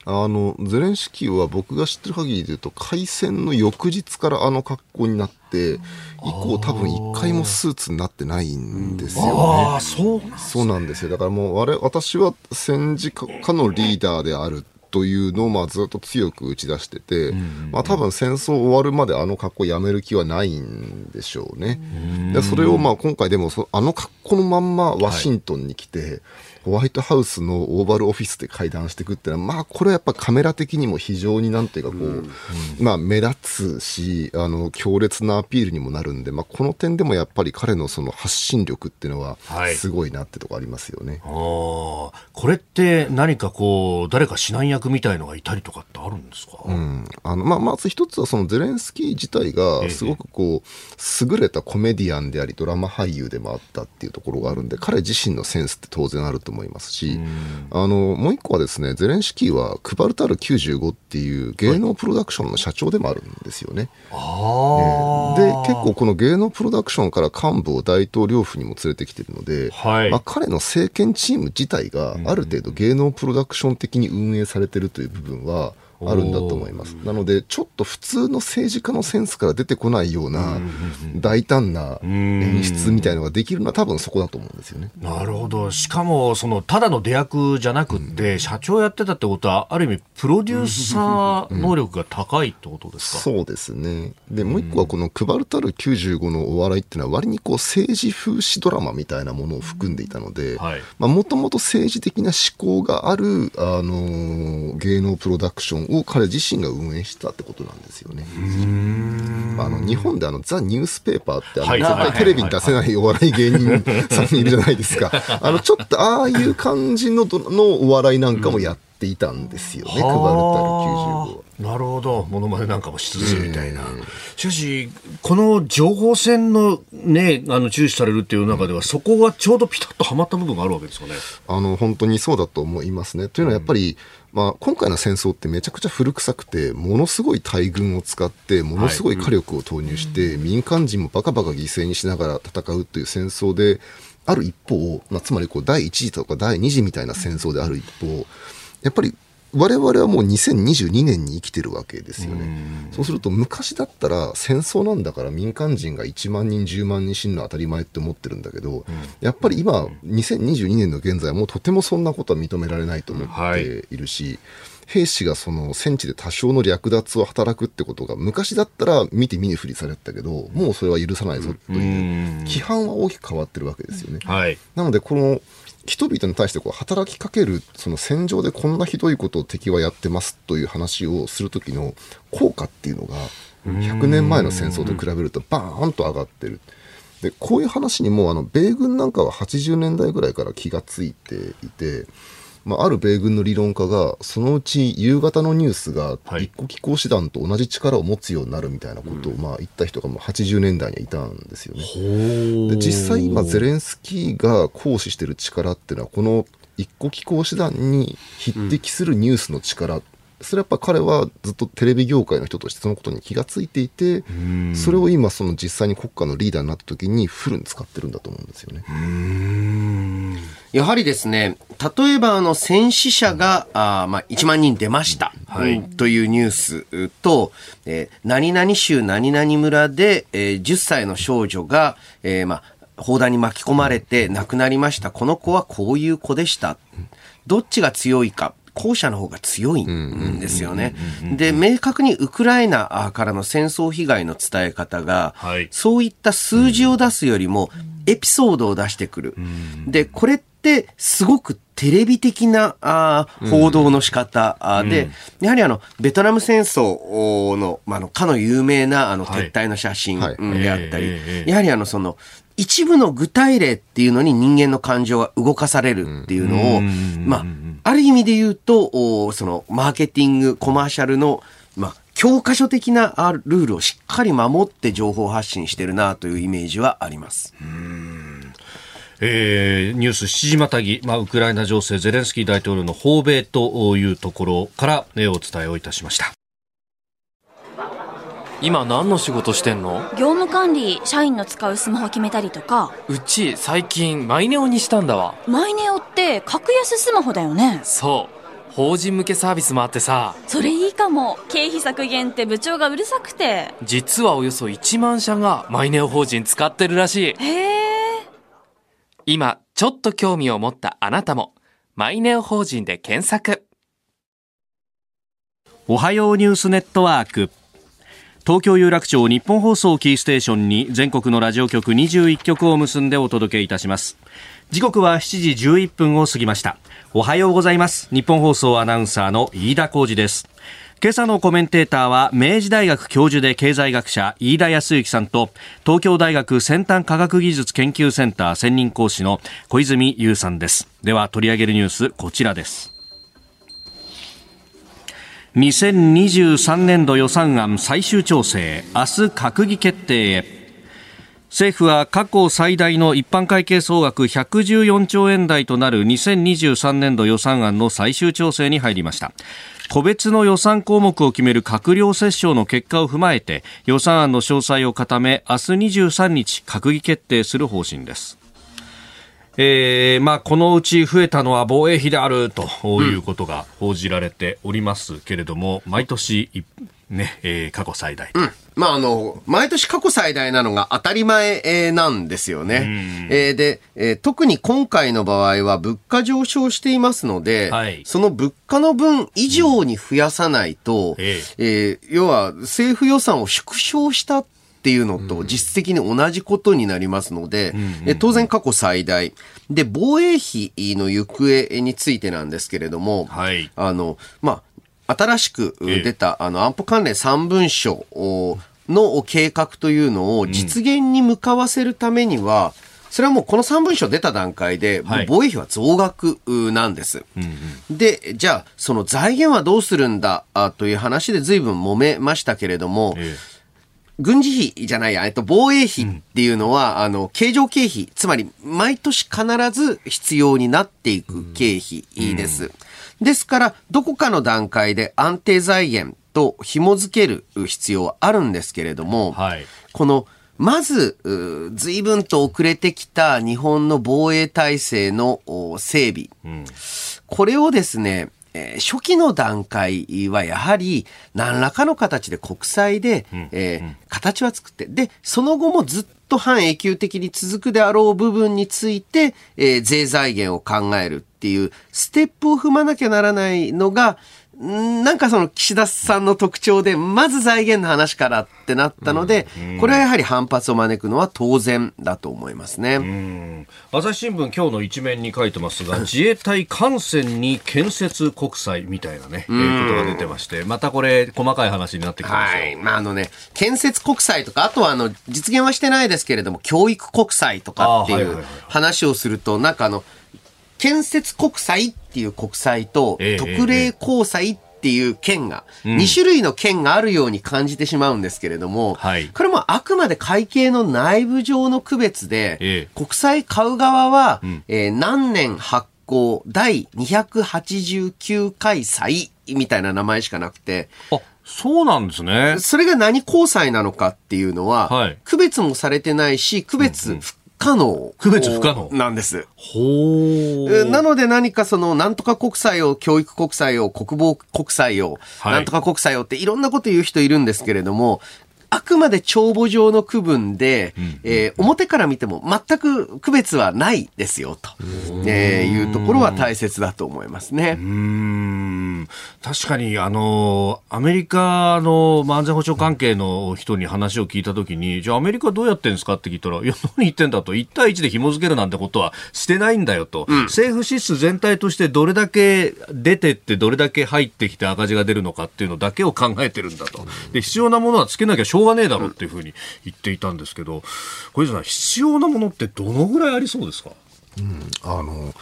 あの、ゼレンスキーは僕が知ってる限りで言うと、開戦の翌日からあの格好になって、以降多分一回もスーツになってないんですよね。ああ、そうそうなんですよ。だからもう、あれ、私は戦時下のリーダーであるというのをまあずっと強く打ち出してて、まあ、多分戦争終わるまであの格好やめる気はないんでしょうね。でそれをまあ今回でもそあの格好のまんまワシントンに来て、はいホワイトハウスのオーバルオフィスで会談していくっていうのは、まあ、これはやっぱカメラ的にも非常になんていうかこう、うん、まあ、目立つし、あの、強烈なアピールにもなるんで、まあ、この点でもやっぱり彼のその発信力っていうのは、すごいなってとこありますよね。はい、これって何かこう、誰か指南役みたいのがいたりとかってあるんですか、うん、あの、まあ、まず一つはそのゼレンスキー自体が、すごくこう、優れたコメディアンであり、ドラマ俳優でもあったっていうところがあるんで、彼自身のセンスって当然あると思いますし、あのもう一個はですねゼレンスキーはクバルタル95っていう芸能プロダクションの社長でもあるんですよね。はい、で結構この芸能プロダクションから幹部を大統領府にも連れてきてるので、はい、まあ、彼の政権チーム自体がある程度芸能プロダクション的に運営されてるという部分は、あるんだと思います。なので、ちょっと普通の政治家のセンスから出てこないような大胆な演出みたいのができるのは多分そこだと思うんですよね。なるほど。しかも、その、ただの出役じゃなくて、うん、社長やってたってことは、ある意味、プロデューサー能力が高いってことですか、うん、そうですね。で、もう一個はこの配るたる95のお笑いっていうのは割にこう政治風刺ドラマみたいなものを含んでいたので、もともと政治的な思考がある、あのー、芸能プロダクションを彼自身が運営したってことなんですよね。あの日本であのザ・ニュースペーパーってあの、絶対テレビに出せないお笑い芸人さんいるじゃないですか。あのちょっとああいう感じののお笑いなんかもやっていたんですよね、配るたる95は。なるほど、ものまねなんかもしつつみたいな。しかし、この情報戦のね、あの、注視されるっていう中では、そこがちょうどピタッとはまった部分があるわけですかね。あの、本当にそうだと思いますね。というのはやっぱり、まあ、今回の戦争ってめちゃくちゃ古臭くて、ものすごい大軍を使って、ものすごい火力を投入して、はい、民間人もバカバカ犠牲にしながら戦うという戦争である一方、まあ、つまりこう第1次とか第2次みたいな戦争である一方、やっぱり我々はもう2022年に生きてるわけですよね。そうすると昔だったら戦争なんだから民間人が1万人10万人死ぬのは当たり前って思ってるんだけど、やっぱり今2022年の現在はもうとてもそんなことは認められないと思ってい。るし、はい兵士がその戦地で多少の略奪を働くってことが昔だったら見て見ぬふりされてたけどもうそれは許さないぞという規範は大きく変わってるわけですよね。はい、なのでこの人々に対してこう働きかけるその戦場でこんなひどいことを敵はやってますという話をする時の効果っていうのが100年前の戦争と比べるとバーンと上がってる。でこういう話にもあの米軍なんかは80年代ぐらいから気がついていてまあ、ある米軍の理論家が、そのうち夕方のニュースが一個機構師団と同じ力を持つようになるみたいなことを、まあ、言った人がもう80年代にはいたんですよね。で実際今、ゼレンスキーが行使している力っていうのは、この一個機構師団に匹敵するニュースの力それやっぱ彼はずっとテレビ業界の人としてそのことに気がついていて、それを今その実際に国家のリーダーになった時にフルに使ってるんだと思うんですよね。やはりですね、例えばあの戦死者が、あまあ、1万人出ました、はい、というニュースと、えー、何々州何々村で、えー、10歳の少女が、えー、まあ、砲弾に巻き込まれて亡くなりました。この子はこういう子でした。どっちが強いか。後者の方が強いんですよね。で、明確にウクライナからの戦争被害の伝え方が、はい、そういった数字を出すよりも、エピソードを出してくる。で、これってすごくテレビ的なあ報道の仕方、うん、で、やはりあの、ベトナム戦争の、まあ、の、かの有名なあの、撤退の写真であったり、やはりあの、その、一部の具体例っていうのに人間の感情が動かされるっていうのを、まあ、ある意味で言うと、そのマーケティング、コマーシャルの、まあ、教科書的なルールをしっかり守って情報発信してるなというイメージはあります。えー、ニュース7時またぎ、まあ、ウクライナ情勢、ゼレンスキー大統領の訪米というところから、えお伝えをいたしました。今何の仕事してんの？業務管理社員の使うスマホ決めたりとか。うち最近マイネオにしたんだわ。マイネオって格安スマホだよね。そう。法人向けサービスもあってさ。それいいかも。経費削減って部長がうるさくて。実はおよそ1万社がマイネオ法人使ってるらしい。へえ今ちょっと興味を持ったあなたもマイネオ法人で検索。おはようニュースネットワーク。東京有楽町日本放送キーステーションに全国のラジオ局21局を結んでお届けいたします。時刻は7時11分を過ぎました。おはようございます。日本放送アナウンサーの飯田浩二です。今朝のコメンテーターは明治大学教授で経済学者飯田康之さんと東京大学先端科学技術研究センター専任講師の小泉優さんです。では取り上げるニュースこちらです。2023年度予算案最終調整明日閣議決定へ。政府は過去最大の一般会計総額114兆円台となる2023年度予算案の最終調整に入りました。個別の予算項目を決める閣僚折衝の結果を踏まえて予算案の詳細を固め明日23日閣議決定する方針です。えーまあ、このうち増えたのは防衛費であるということが報じられておりますけれども、毎年、ねえー、過去最大、と、まあ、あの、毎年過去最大なのが当たり前、えー、なんですよね。えー、で、えー、特に今回の場合は物価上昇していますので、はい、その物価の分以上に増やさないと、うん、えー、要は政府予算を縮小したっていうのと実質的に同じことになりますので、うん、当然過去最大。で、防衛費の行方についてなんですけれども、はい、あの、まあ、新しく出た、あの、安保関連3文書の計画というのを実現に向かわせるためには、それはもうこの3文書出た段階で、防衛費は増額なんです。で、じゃあ、その財源はどうするんだという話で随分揉めましたけれども、ええ。軍事費じゃないや、えっと、防衛費っていうのは、うん、あの、経常経費、つまり、毎年必ず必要になっていく経費です。うんうん、ですから、どこかの段階で安定財源と紐付ける必要はあるんですけれども、はい、この、まず、随分と遅れてきた日本の防衛体制の整備。これをですね、えー、初期の段階はやはり何らかの形で国債で、えー、形は作って、で、その後もずっと半永久的に続くであろう部分について、えー、税財源を考えるっていうステップを踏まなきゃならないのが、なんかその岸田さんの特徴で、まず財源の話からってなったので、これはやはり反発を招くのは当然だと思いますね。朝日新聞今日の一面に書いてますが、自衛隊艦船に建設国債みたいなね、えー、ことが出てまして、またこれ細かい話になってきますよ。はい。まああのね、建設国債とか、あとはあの、実現はしてないですけれども、教育国債とかっていう話をすると、なんかあの、建設国債っていう国債と、特例公債っていう県が、2種類の県があるように感じてしまうんですけれども、これもあくまで会計の内部上の区別で、国債買う側は、え何年発行第289回祭みたいな名前しかなくて。あ、そうなんですね。それが何交際なのかっていうのは、はい、区別もされてないし、区別不可能。区別不可能なんです。ほなので何かその、なんとか国際を、教育国際を、国防国際を、はい、なんとか国際をっていろんなこと言う人いるんですけれども、あくまで帳簿上の区分で、うん、えー、表から見ても全く区別はないですよと、えー、いうところは大切だと思いますね。うん。確かにあのアメリカの安全保障関係の人に話を聞いたときに、じゃあアメリカどうやってんですかって聞いたら、いや、何言ってんだと、1対1で紐付けるなんてことはしてないんだよと、うん、政府支出全体としてどれだけ出てって、どれだけ入ってきて赤字が出るのかっていうのだけを考えてるんだと。で必要なものはつけなきゃしょうがねえだろうっていうふうに言っていたんですけど、小泉さん、必要なものってどのぐらいありそうですか？うん、あの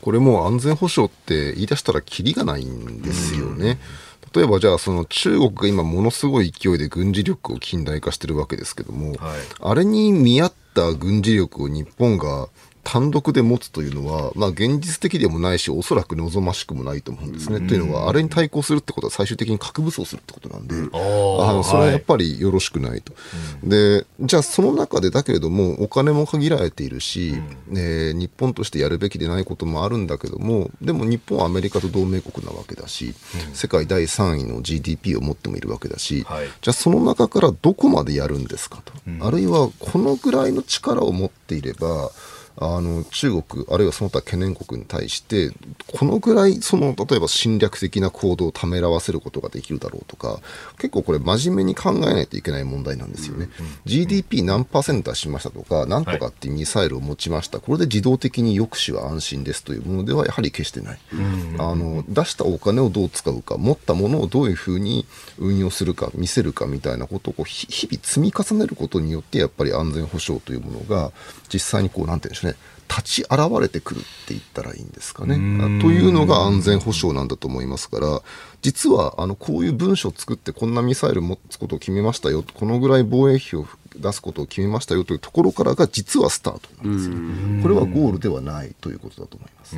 これも安全保障って言い出したらきりがないんですよね。例えばじゃあその中国が今ものすごい勢いで軍事力を近代化してるわけですけども、はい、あれに見合った軍事力を日本が単独で持つというのは、まあ、現実的でもないし、おそらく望ましくもないと思うんですね。というのは、あれに対抗するってことは最終的に核武装するってことなんで、あのそれはやっぱりよろしくないと、で、じゃあその中でだけれども、お金も限られているし、うん、えー、日本としてやるべきでないこともあるんだけども、でも日本はアメリカと同盟国なわけだし、うん、世界第3位の GDP を持ってもいるわけだし、はい、じゃあその中からどこまでやるんですかと、うん、あるいはこのぐらいの力を持っていれば、あの中国、あるいはその他懸念国に対して、このぐらいその例えば侵略的な行動をためらわせることができるだろうとか、結構これ、真面目に考えないといけない問題なんですよね。うんうん、GDP 何パーセント出しましたとか、なんとかってミサイルを持ちました、はい、これで自動的に抑止は安心ですというものではやはり決してない。うんうん、あの出したお金をどう使うか、持ったものをどういうふうに運用するか、見せるかみたいなことをこう日々積み重ねることによって、やっぱり安全保障というものが、実際にこう、なんていうんでしょうね、立ち現れてくるって言ったらいいんですかね。というのが安全保障なんだと思いますから、実はあのこういう文書を作ってこんなミサイル持つことを決めましたよ、このぐらい防衛費を出すことを決めましたよというところからが実はスタートなんですよ。これはゴールではないということだと思います。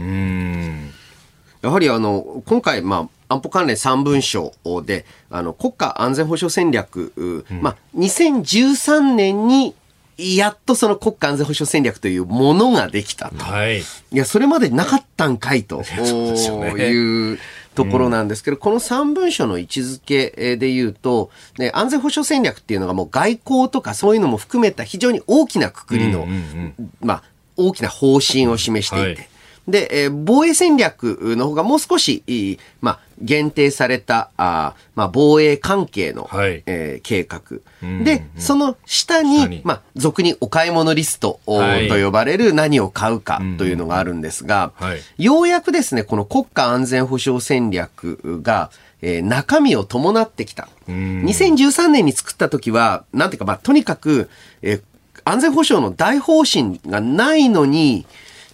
やはりあの今回、まあ、安保関連3文書であの国家安全保障戦略、うん、まあ、2013年にやっとその国家安全保障戦略というものができたと。はい。いや、それまでなかったんかいと。いうところなんですけど、この3文書の位置づけで言うと、ね、安全保障戦略っていうのがもう外交とかそういうのも含めた非常に大きなくくりの、まあ、大きな方針を示していて、はいで、えー、防衛戦略の方がもう少し、まあ、限定された、あまあ、防衛関係の、はい、えー、計画。で、その下に、まあ、俗にお買い物リスト、はい、と呼ばれる何を買うかというのがあるんですが、はい、ようやくですね、この国家安全保障戦略が、えー、中身を伴ってきた。2013年に作った時は、なんていうか、まあ、とにかく、えー、安全保障の大方針がないのに、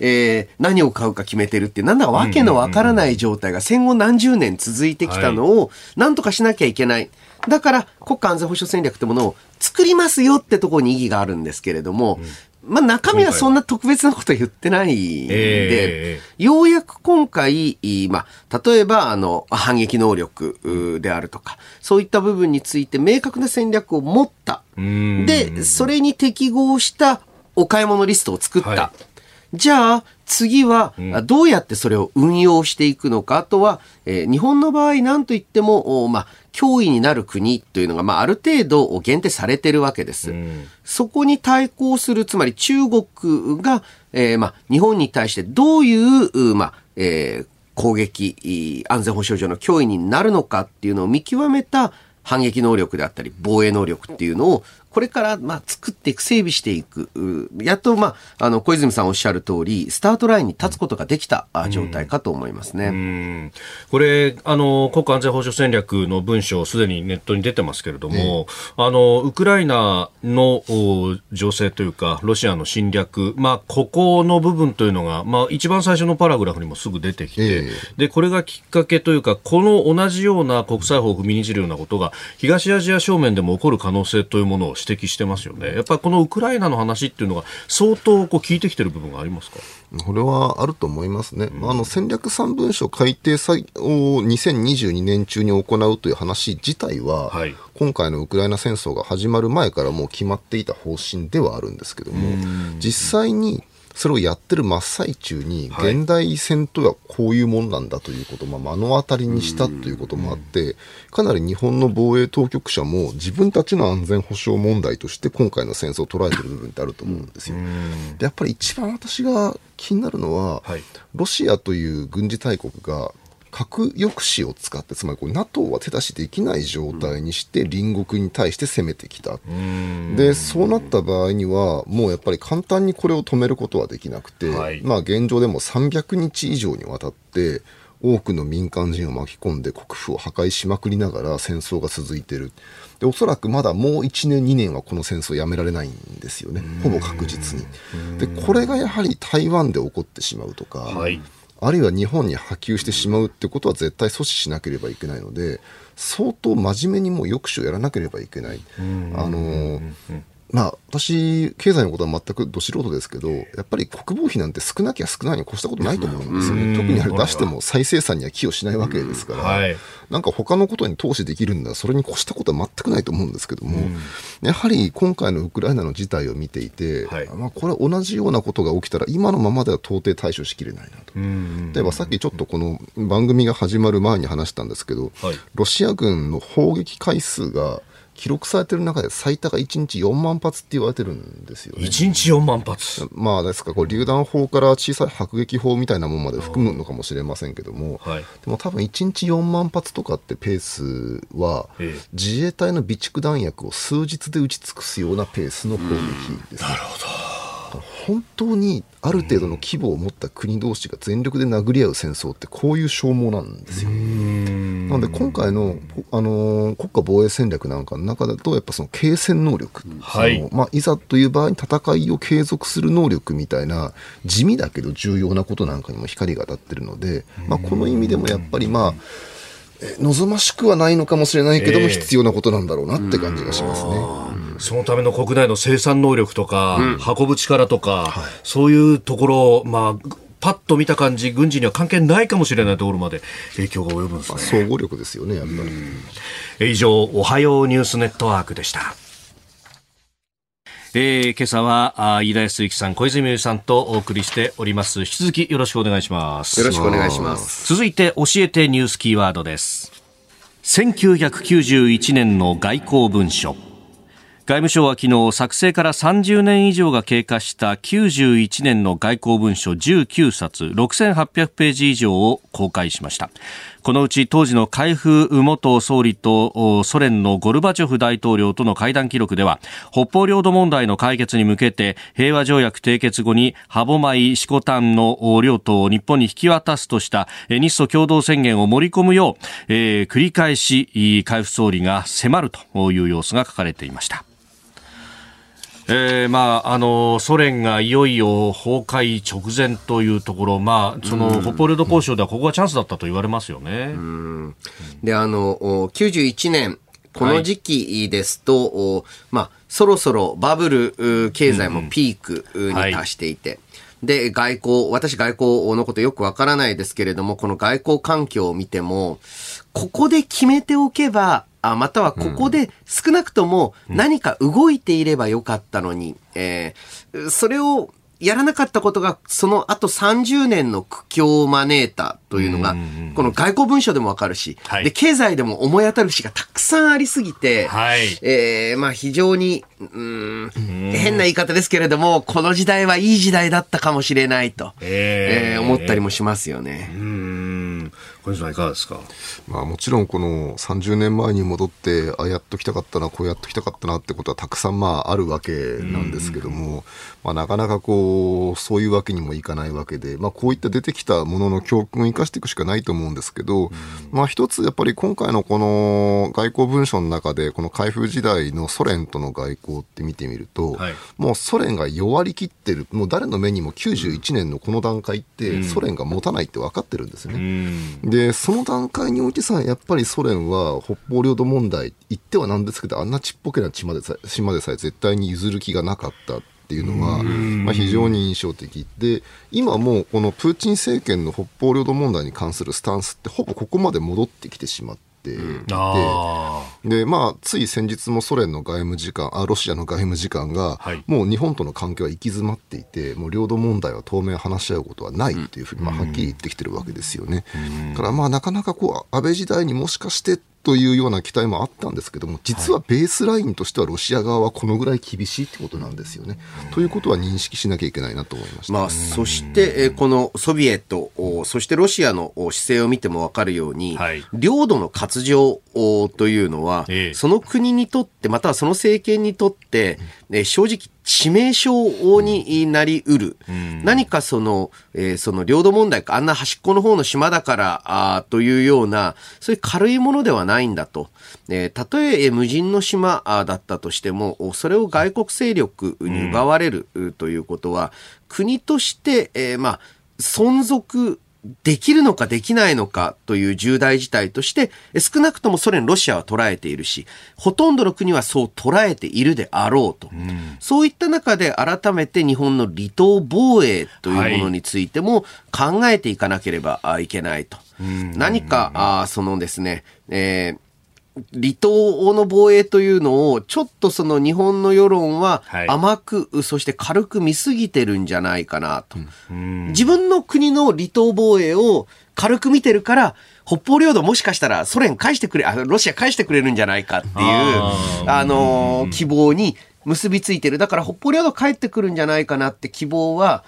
えー、何を買うか決めてるってなんだかわけのわからない状態が戦後何十年続いてきたのを、なんとかしなきゃいけない。だから、国家安全保障戦略ってものを作りますよってところに意義があるんですけれども、まあ中身はそんな特別なこと言ってないんで、ようやく今回、まあ、例えば、あの、反撃能力であるとか、そういった部分について明確な戦略を持った。で、それに適合したお買い物リストを作った。はいじゃあ、次は、どうやってそれを運用していくのか、あとは、えー、日本の場合、なんといっても、まあ、脅威になる国というのが、まあ、ある程度限定されてるわけです。うん、そこに対抗する、つまり中国が、えー、まあ、日本に対してどういう、まあ、えー、攻撃、安全保障上の脅威になるのかっていうのを見極めた反撃能力であったり、防衛能力っていうのを、これから、まあ、作っていく、整備していく。やっと、まあ、あの、小泉さんおっしゃる通り、スタートラインに立つことができた状態かと思いますね。うん、これ、あの、国家安全保障戦略の文書、すでにネットに出てますけれども、あの、ウクライナの情勢というか、ロシアの侵略、まあ、ここの部分というのが、まあ、一番最初のパラグラフにもすぐ出てきて、で、これがきっかけというか、この同じような国際法を踏みにじるようなことが、東アジア正面でも起こる可能性というものを指摘してますよね。やっぱりこのウクライナの話っていうのが相当こう効いてきてる部分がありますか？これはあると思いますね。うん、あの戦略3文書改定を2022年中に行うという話自体は、はい、今回のウクライナ戦争が始まる前からもう決まっていた方針ではあるんですけども、実際にそれをやってる真っ最中に、現代戦とはこういうもんなんだということを、まあ、目の当たりにしたということもあって、かなり日本の防衛当局者も自分たちの安全保障問題として今回の戦争を捉えてる部分ってあると思うんですよ。でやっぱり一番私が気になるのは、ロシアという軍事大国が核抑止を使って、つまりこう NATO は手出しできない状態にして、隣国に対して攻めてきた。で、そうなった場合には、もうやっぱり簡単にこれを止めることはできなくて、はい、まあ現状でも300日以上にわたって、多くの民間人を巻き込んで国府を破壊しまくりながら戦争が続いている。で、おそらくまだもう1年、2年はこの戦争やめられないんですよね。ほぼ確実に。で、これがやはり台湾で起こってしまうとか、はいあるいは日本に波及してしまうってことは絶対阻止しなければいけないので相当真面目にも抑止をやらなければいけない。あのまあ、私、経済のことは全くど素人ですけど、やっぱり国防費なんて少なきゃ少ないに越したことないと思うんですよね。特にあれ出しても再生産には寄与しないわけですから、はい、なんか他のことに投資できるんだ、それに越したことは全くないと思うんですけども、やはり今回のウクライナの事態を見ていて、はい、まあ、これは同じようなことが起きたら、今のままでは到底対処しきれないなと。例えばさっきちょっとこの番組が始まる前に話したんですけど、はい、ロシア軍の砲撃回数が記録されてる中で最多が1日4万発って言われてるんですよね。1日4万発。まあですか。ら、こう榴弾砲から小さい迫撃砲みたいなものまで含むのかもしれませんけども、はい、でも多分1日4万発とかってペースは、自衛隊の備蓄弾薬を数日で撃ち尽くすようなペースの砲撃です、なるほど。本当にある程度の規模を持った国同士が全力で殴り合う戦争ってこういう消耗なんですよ。なので今回の、あの国家防衛戦略なんかの中だとやっぱその継戦能力、はい。まあ、いざという場合に戦いを継続する能力みたいな地味だけど重要なことなんかにも光が当たってるので、まあ、この意味でもやっぱりまあ望ましくはないのかもしれないけども、必要なことなんだろうなって感じがしますね。そのための国内の生産能力とか、うん、運ぶ力とか、はい、そういうところ、まあ、パッと見た感じ、軍事には関係ないかもしれないところまで影響が及ぶんですね。総合力ですよね、やっぱり。以上、おはようニュースネットワークでした。えー、今朝は飯田康之さん、小泉由さんとお送りしております。引き続きよろしくお願いします。よろしくお願いします。続いて教えてニュースキーワードです。1991年の外交文書。外務省は昨日作成から30年以上が経過した91年の外交文書19冊6800ページ以上を公開しました。このうち当時の海部元総理とソ連のゴルバチョフ大統領との会談記録では北方領土問題の解決に向けて平和条約締結後に歯舞、シコタンの領土を日本に引き渡すとした日ソ共同宣言を盛り込むよう、えー、繰り返し海部総理が迫るという様子が書かれていました。えー、まあ、あの、ソ連がいよいよ崩壊直前というところ、まあ、その、北方領土交渉ではここがチャンスだったと言われますよね。で、あの、91年、この時期ですと、はい、まあ、そろそろバブル経済もピークに達していて、うんはいで、外交、私外交のことよくわからないですけれども、この外交環境を見ても、ここで決めておけば、あまたはここで少なくとも何か動いていればよかったのに、うん、えー、それをやらなかったことが、その後30年の苦境を招いたというのが、この外交文書でもわかるし、はい、で、経済でも思い当たるしがたくさんありすぎて、はい、えー、まあ非常に、うん、変な言い方ですけれども、この時代はいい時代だったかもしれないと、えー、えー、思ったりもしますよね。うん小西さんいかがですか、まあ、もちろんこの30年前に戻ってあやっときたかったなこうやっときたかったなってことはたくさんまああるわけなんですけども、まあ、なかなかこうそういうわけにもいかないわけで、まあ、こういった出てきたものの教訓を生かしていくしかないと思うんですけど、まあ、一つやっぱり今回のこの外交文書の中でこの開封時代のソ連との外交って見てみると、はい、もうソ連が弱りきってるもう誰の目にも91年のこの段階ってソ連が持たないって分かってるんですね。で、その段階においてさ、やっぱりソ連は北方領土問題、言ってはなんですけど、あんなちっぽけな島でさ島でさえ絶対に譲る気がなかったっていうのは、まあ、非常に印象的で今もうこのプーチン政権の北方領土問題に関するスタンスってほぼここまで戻ってきてしまって。いて、でまあ、つい先日もソ連の外務次官あロシアの外務次官が、はい、もう日本との関係は行き詰まっていてもう領土問題は当面話し合うことはないというふうに、まあ、はっきり言ってきてるわけですよね。だからまあなかなかこう安倍時代にもしかしてというような期待もあったんですけども、実はベースラインとしてはロシア側はこのぐらい厳しいってことなんですよね。ということは認識しなきゃいけないなと思いました。まあ、そして、このソビエト、そしてロシアの姿勢を見ても分かるように、はい、領土の割譲というのは、ええ、その国にとって、またはその政権にとって、正直致命傷になりうる、うん、何かその、えー、その領土問題か、あんな端っこの方の島だから、あというような、そういう軽いものではないんだと。えー、たとえ無人の島だったとしても、それを外国勢力に奪われるということは、うん、国として、えー、まあ、存続できるのかできないのかという重大事態として、少なくともソ連、ロシアは捉えているし、ほとんどの国はそう捉えているであろうと。うん、そういった中で改めて日本の離島防衛というものについても考えていかなければいけないと。はい、何か、あそのですね、えー離島の防衛というのを、ちょっとその日本の世論は甘く、はい、そして軽く見すぎてるんじゃないかなと。自分の国の離島防衛を軽く見てるから、北方領土もしかしたらソ連返してくれ、あロシア返してくれるんじゃないかっていう、あの、希望に結びついてる。だから北方領土帰ってくるんじゃないかなって希望は、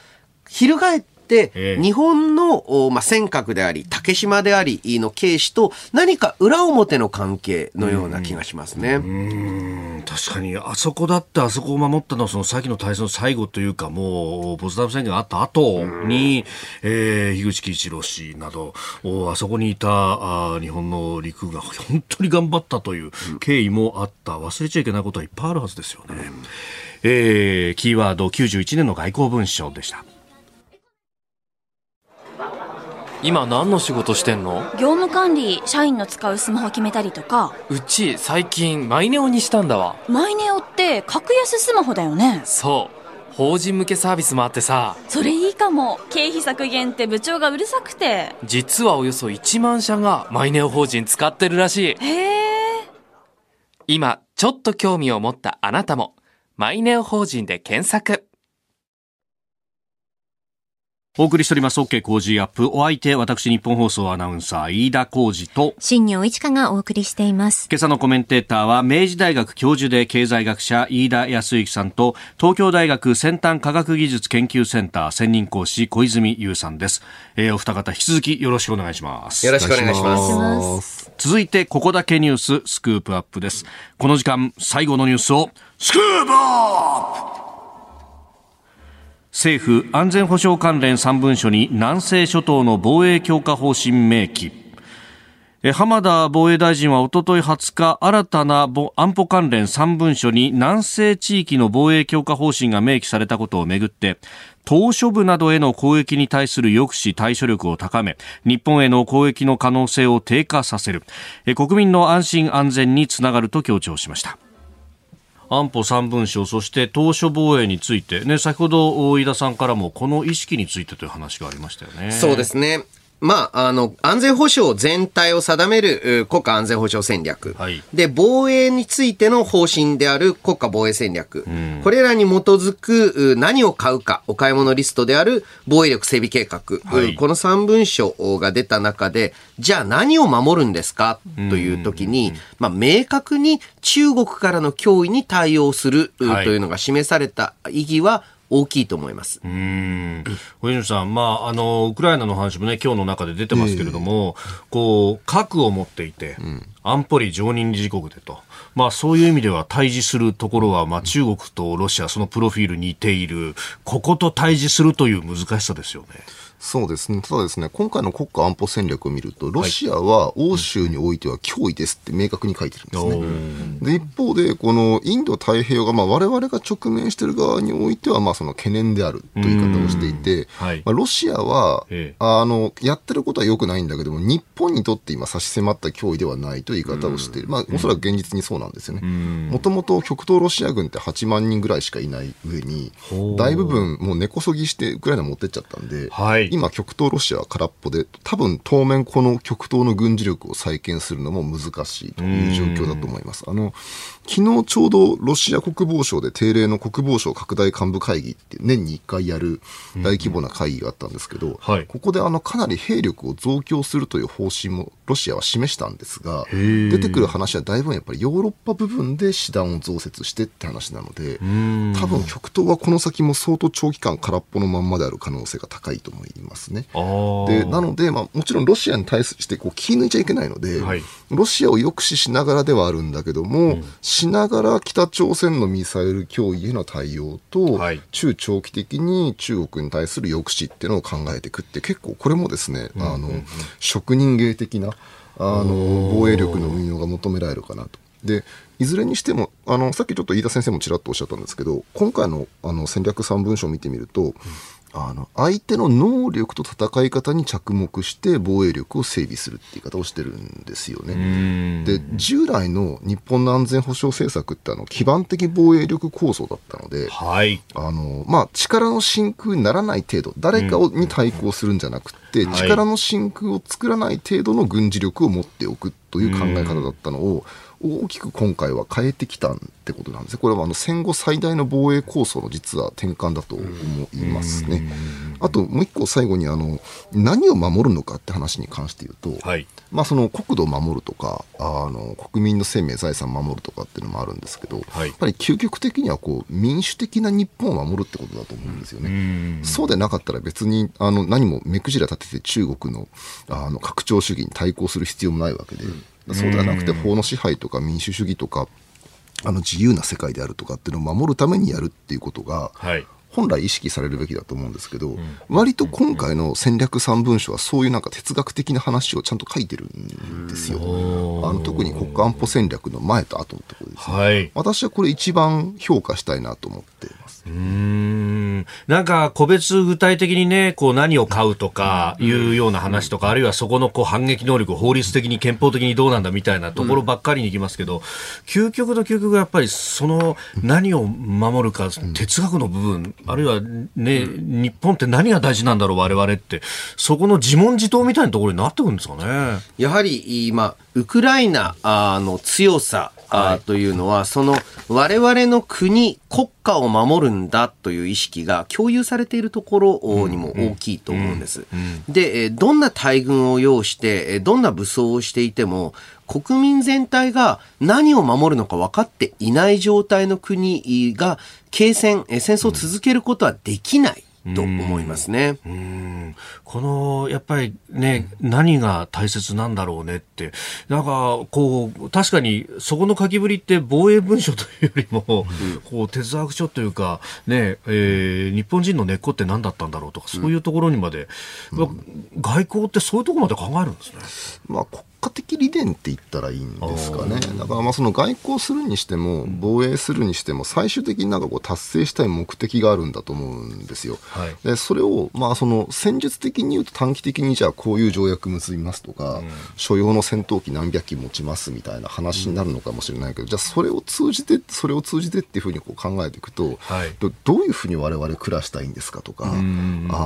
翻って、日本の、まあ、尖閣であり、竹島でありの軽視と何か裏表の関係のような気がしますね。うん確かに、あそこだってあそこを守ったのはその先の大戦の最後というか、もう、ポツダム宣言があった後に、えー、樋口喜一郎氏など、あそこにいたあ日本の陸が本当に頑張ったという経緯もあった。忘れちゃいけないことはいっぱいあるはずですよね。えー、キーワード91年の外交文書でした。今何の仕事してんの？業務管理社員の使うスマホ決めたりとか。うち最近マイネオにしたんだわ。マイネオって格安スマホだよね。そう。法人向けサービスもあってさ。それいいかも。経費削減って部長がうるさくて。実はおよそ1万社がマイネオ法人使ってるらしい。へえ。今ちょっと興味を持ったあなたもマイネオ法人で検索お送りしております OK 工事アップ。お相手、私日本放送アナウンサー飯田浩二と新業一華がお送りしています。今朝のコメンテーターは明治大学教授で経済学者飯田康之さんと東京大学先端科学技術研究センター専任講師小泉優さんです。えー、お二方引き続きよろしくお願いします。よろしくお願いします。続いてここだけニューススクープアップです。この時間最後のニュースをスクープアップ政府安全保障関連3文書に南西諸島の防衛強化方針明記。浜田防衛大臣はおととい20日新たな安保関連3文書に南西地域の防衛強化方針が明記されたことをめぐって島嶼部などへの攻撃に対する抑止対処力を高め日本への攻撃の可能性を低下させる。国民の安心安全につながると強調しました。安保3文書、そして島嶼防衛について、ね、先ほど飯田さんからもこの意識についてという話がありましたよね。そうですね。まあ、あの、安全保障全体を定める国家安全保障戦略、はい、で、防衛についての方針である国家防衛戦略、うん、これらに基づく何を買うか、お買い物リストである防衛力整備計画、はい、この3文書が出た中で、じゃあ何を守るんですか？という時に、まあ、明確に中国からの脅威に対応するというのが示された意義は、大きいと思います。うん。小泉さん、まあ、あの、ウクライナの話もね、今日の中で出てますけれども、えー、こう、核を持っていて、うん、安保理常任理事国でと。まあ、そういう意味では対峙するところは、まあ、中国とロシア、そのプロフィール似ている、ここと対峙するという難しさですよね。そうですね。ただですね、今回の国家安保戦略を見ると、ロシアは欧州においては脅威ですって明確に書いてるんですね。で、一方で、このインド太平洋が、まあ、我々が直面している側においては、まあ、その懸念であるという言い方をしていて、はい、まあ、ロシアは、あの、やってることは良くないんだけども、日本にとって今差し迫った脅威ではないという言い方をしている。まあ、おそらく現実にそうなんですよね。もともと極東ロシア軍って8万人ぐらいしかいない上に、大部分もう根こそぎしてウクライナ持ってっちゃったんで、はい、今極東ロシアは空っぽで、多分当面この極東の軍事力を再建するのも難しいという状況だと思います。あの、昨日ちょうどロシア国防省で定例の国防省拡大幹部会議って年に1回やる大規模な会議があったんですけど、はい、ここであのかなり兵力を増強するという方針もロシアは示したんですが、出てくる話はだいぶやっぱりヨーロッパ部分で師団を増設してって話なので、多分極東はこの先も相当長期間空っぽのまんまである可能性が高いと思いますね。でなので、まあ、もちろんロシアに対してこう気抜いちゃいけないので、はい、ロシアを抑止しながらではあるんだけども、うん、しながら北朝鮮のミサイル脅威への対応と、はい、中長期的に中国に対する抑止っていうのを考えていくって結構これもですね、うん、あの、職人芸的なあの防衛力の運用が求められるかなと。でいずれにしてもあのさっきちょっと飯田先生もちらっとおっしゃったんですけど今回のあの戦略3文書を見てみると、うんあの相手の能力と戦い方に着目して防衛力を整備するって言い方をしてるんですよね。で従来の日本の安全保障政策ってあの基盤的防衛力構想だったので、はい、あのまあ、力の真空にならない程度誰かに対抗するんじゃなくて、力の真空を作らない程度の軍事力を持っておくという考え方だったのを大きく今回は変えてきたってことなんですこれはあの戦後最大の防衛構想の実は転換だと思いますね。あともう一個最後にあの何を守るのかって話に関して言うと、はい、まあ、その国土を守るとかあの国民の生命財産を守るとかっていうのもあるんですけど、はい、やっぱり究極的にはこう民主的な日本を守るってことだと思うんですよね。うそうでなかったら別にあの何も目くじら立てて中国のあの拡張主義に対抗する必要もないわけで。うんそうではなくて法の支配とか民主主義とかあの自由な世界であるとかっていうのを守るためにやるっていうことが、はい、本来意識されるべきだと思うんですけど、うん、割と今回の戦略3文書はそういうなんか哲学的な話をちゃんと書いてるんですよ。あの特に国家安保戦略の前と後のところですね、はい、私はこれ一番評価したいなと思っています。うんなんか個別具体的にね、こう何を買うとかいうような話とか、あるいはそこのこう反撃能力、法律的に憲法的にどうなんだみたいなところばっかりに行きますけど、究極の究極がやっぱりその何を守るか、哲学の部分、あるいはね、日本って何が大事なんだろう、我々って、そこの自問自答みたいなところになってくるんですかね。やはり今、ウクライナの強さはい、というのは、その我々の国、国家を守るんだという意識が共有されているところにも大きいと思うんです。で、どんな大軍を要して、どんな武装をしていても、国民全体が何を守るのか分かっていない状態の国が、継戦、戦争を続けることはできない。と思いますね。この、やっぱりね、何が大切なんだろうねって、なんか、こう、確かに、そこの書きぶりって防衛文書というよりも、こう、哲学書というか、ね、えー、日本人の根っこって何だったんだろうとか、そういうところにまで、外交ってそういうところまで考えるんですね。まあ家的理念って言ったらいいんですかね。だからまあその外交するにしても防衛するにしても最終的になんかこう達成したい目的があるんだと思うんですよ。はい、でそれをまあその戦術的に言うと短期的にじゃあこういう条約結びますとか、うん、所要の戦闘機何百機持ちますみたいな話になるのかもしれないけど、うん、じゃあそれを通じてそれを通じてっていうふうにこう考えていくと、はい、どどういうふうに我々暮らしたいんですかとか、あ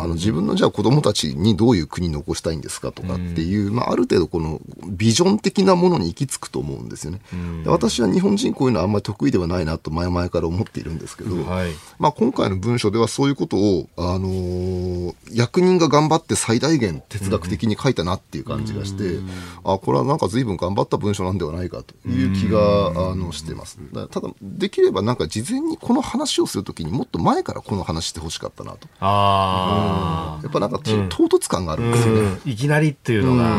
の自分のじゃあ子供たちにどういう国残したいんですかとかっていう、まあある程度このビジョン的なものに行き着くと思うんですよね。で私は日本人こういうのはあんまり得意ではないなと前々から思っているんですけど、はい、まあ、今回の文書ではそういうことを、あのー、役人が頑張って最大限哲学的に書いたなっていう感じがして、あこれはなんか随分頑張った文書なんではないかという気があのしてます。ただできればなんか事前にこの話をするときにもっと前からこの話してほしかったなと。あやっぱなんか、唐突感があるんですよね。いきなりっていうのが。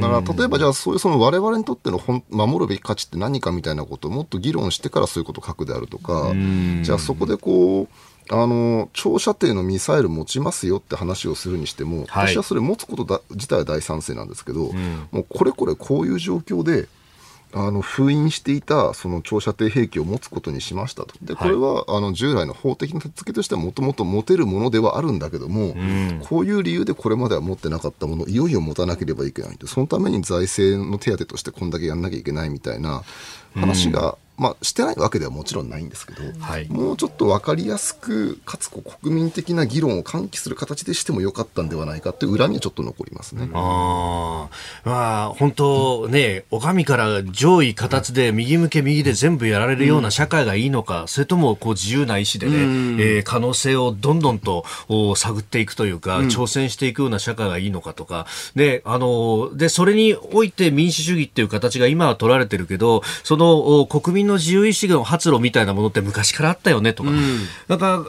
だから例えばじゃあそういうその我々にとっての守るべき価値って何かみたいなことをもっと議論してからそういうことを書くであるとか、じゃあそこでこう、あの長射程のミサイル持ちますよって話をするにしても、はい、私はそれ持つことだ自体は大賛成なんですけど、うん、もうこれこれこういう状況であの封印していたその長射程兵器を持つことにしましたと、でこれは、あの従来の法的な手付けとしてはもともと持てるものではあるんだけども、うん、こういう理由でこれまでは持ってなかったものをいよいよ持たなければいけないそのために財政の手当としてこんだけやんなきゃいけないみたいな話が、まあ、してないわけではもちろんないんですけど、はい、もうちょっと分かりやすくかつこう国民的な議論を喚起する形でしてもよかったんではないかという恨みはちょっと残りますね。あまあ本当ね、お上から上位形で右向け右で全部やられるような社会がいいのか、うん、それともこう自由な意志でね、うん、えー、可能性をどんどんと探っていくというか、うん、挑戦していくような社会がいいのかとか、で、あの、で、それにおいて民主主義っていう形が今は取られてるけど、その国民の自由意志の発露みたいなものって昔からあったよねとか、うん、なんか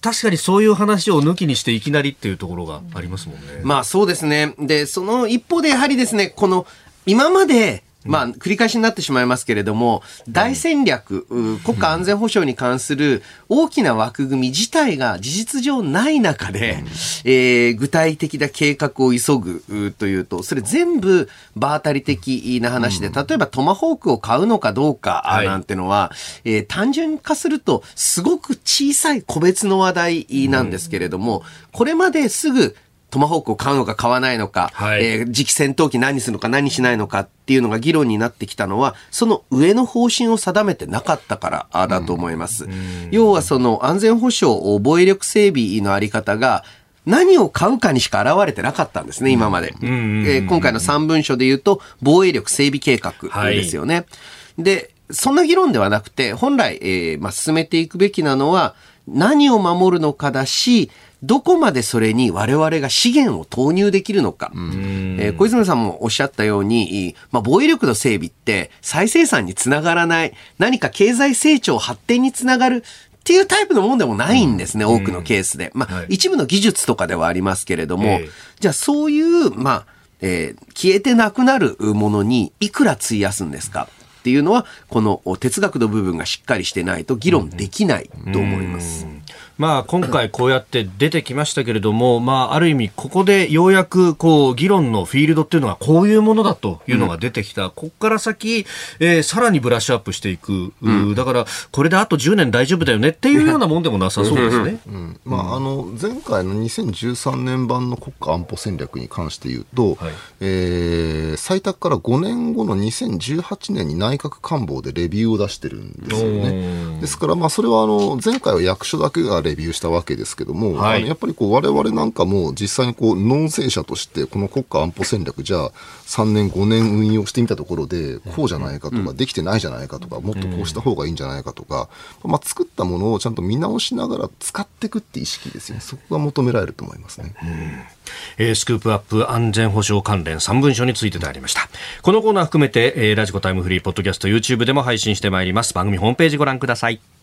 確かにそういう話を抜きにしていきなりっていうところがありますもんね。まあそうですね。で、その一方でやはりですね、この今までまあ、繰り返しになってしまいますけれども、大戦略、国家安全保障に関する大きな枠組み自体が事実上ない中で、えー、具体的な計画を急ぐというと、それ全部場当たり的な話で、例えばトマホークを買うのかどうかなんてのは、えー、単純化すると、すごく小さい個別の話題なんですけれども、これまですぐトマホークを買うのか買わないのか、はい、えー、次期戦闘機何するのか何しないのかっていうのが議論になってきたのは、その上の方針を定めてなかったからだと思います。うん、要はその安全保障、防衛力整備のあり方が、何を買うかにしか現れてなかったんですね、今まで。えー、今回の3文書で言うと、防衛力整備計画ですよね。はい、で、そんな議論ではなくて、本来、えーまあ、進めていくべきなのは、何を守るのかだし、どこまでそれに我々が資源を投入できるのか。えー、小泉さんもおっしゃったように、まあ、防衛力の整備って再生産につながらない、何か経済成長発展につながるっていうタイプのものでもないんですね、多くのケースで。まあ、はい、一部の技術とかではありますけれども、えー、じゃあそういう、まあ、えー、消えてなくなるものにいくら費やすんですか？っていうのは、この哲学の部分がしっかりしてないと議論できないと思います。うんまあ、今回こうやって出てきましたけれども、まあ、ある意味ここでようやくこう議論のフィールドっていうのはこういうものだというのが出てきた、うん、ここから先、えー、さらにブラッシュアップしていく、うん、だからこれであと10年大丈夫だよねっていうようなもんでもなさそうですね。うん。まあ、あの前回の2013年版の国家安保戦略に関して言うと、はい、えー、採択から5年後の2018年に内閣官房でレビューを出してるんですよね。ですから、まあ、それはあの前回は役所だけがレレビューしたわけですけども、はい、やっぱりこう我々なんかも実際にこう納税者としてこの国家安保戦略じゃあ3年5年運用してみたところでこうじゃないかとか、うん、できてないじゃないかとかもっとこうした方がいいんじゃないかとか、うん、まあ、作ったものをちゃんと見直しながら使っていくって意識ですよねそこが求められると思いますね。うんえー、スクープアップ安全保障関連3文書についてでありました。このコーナー含めて、えー、ラジコタイムフリーポッドキャスト YouTube でも配信してまいります。番組ホームページご覧ください。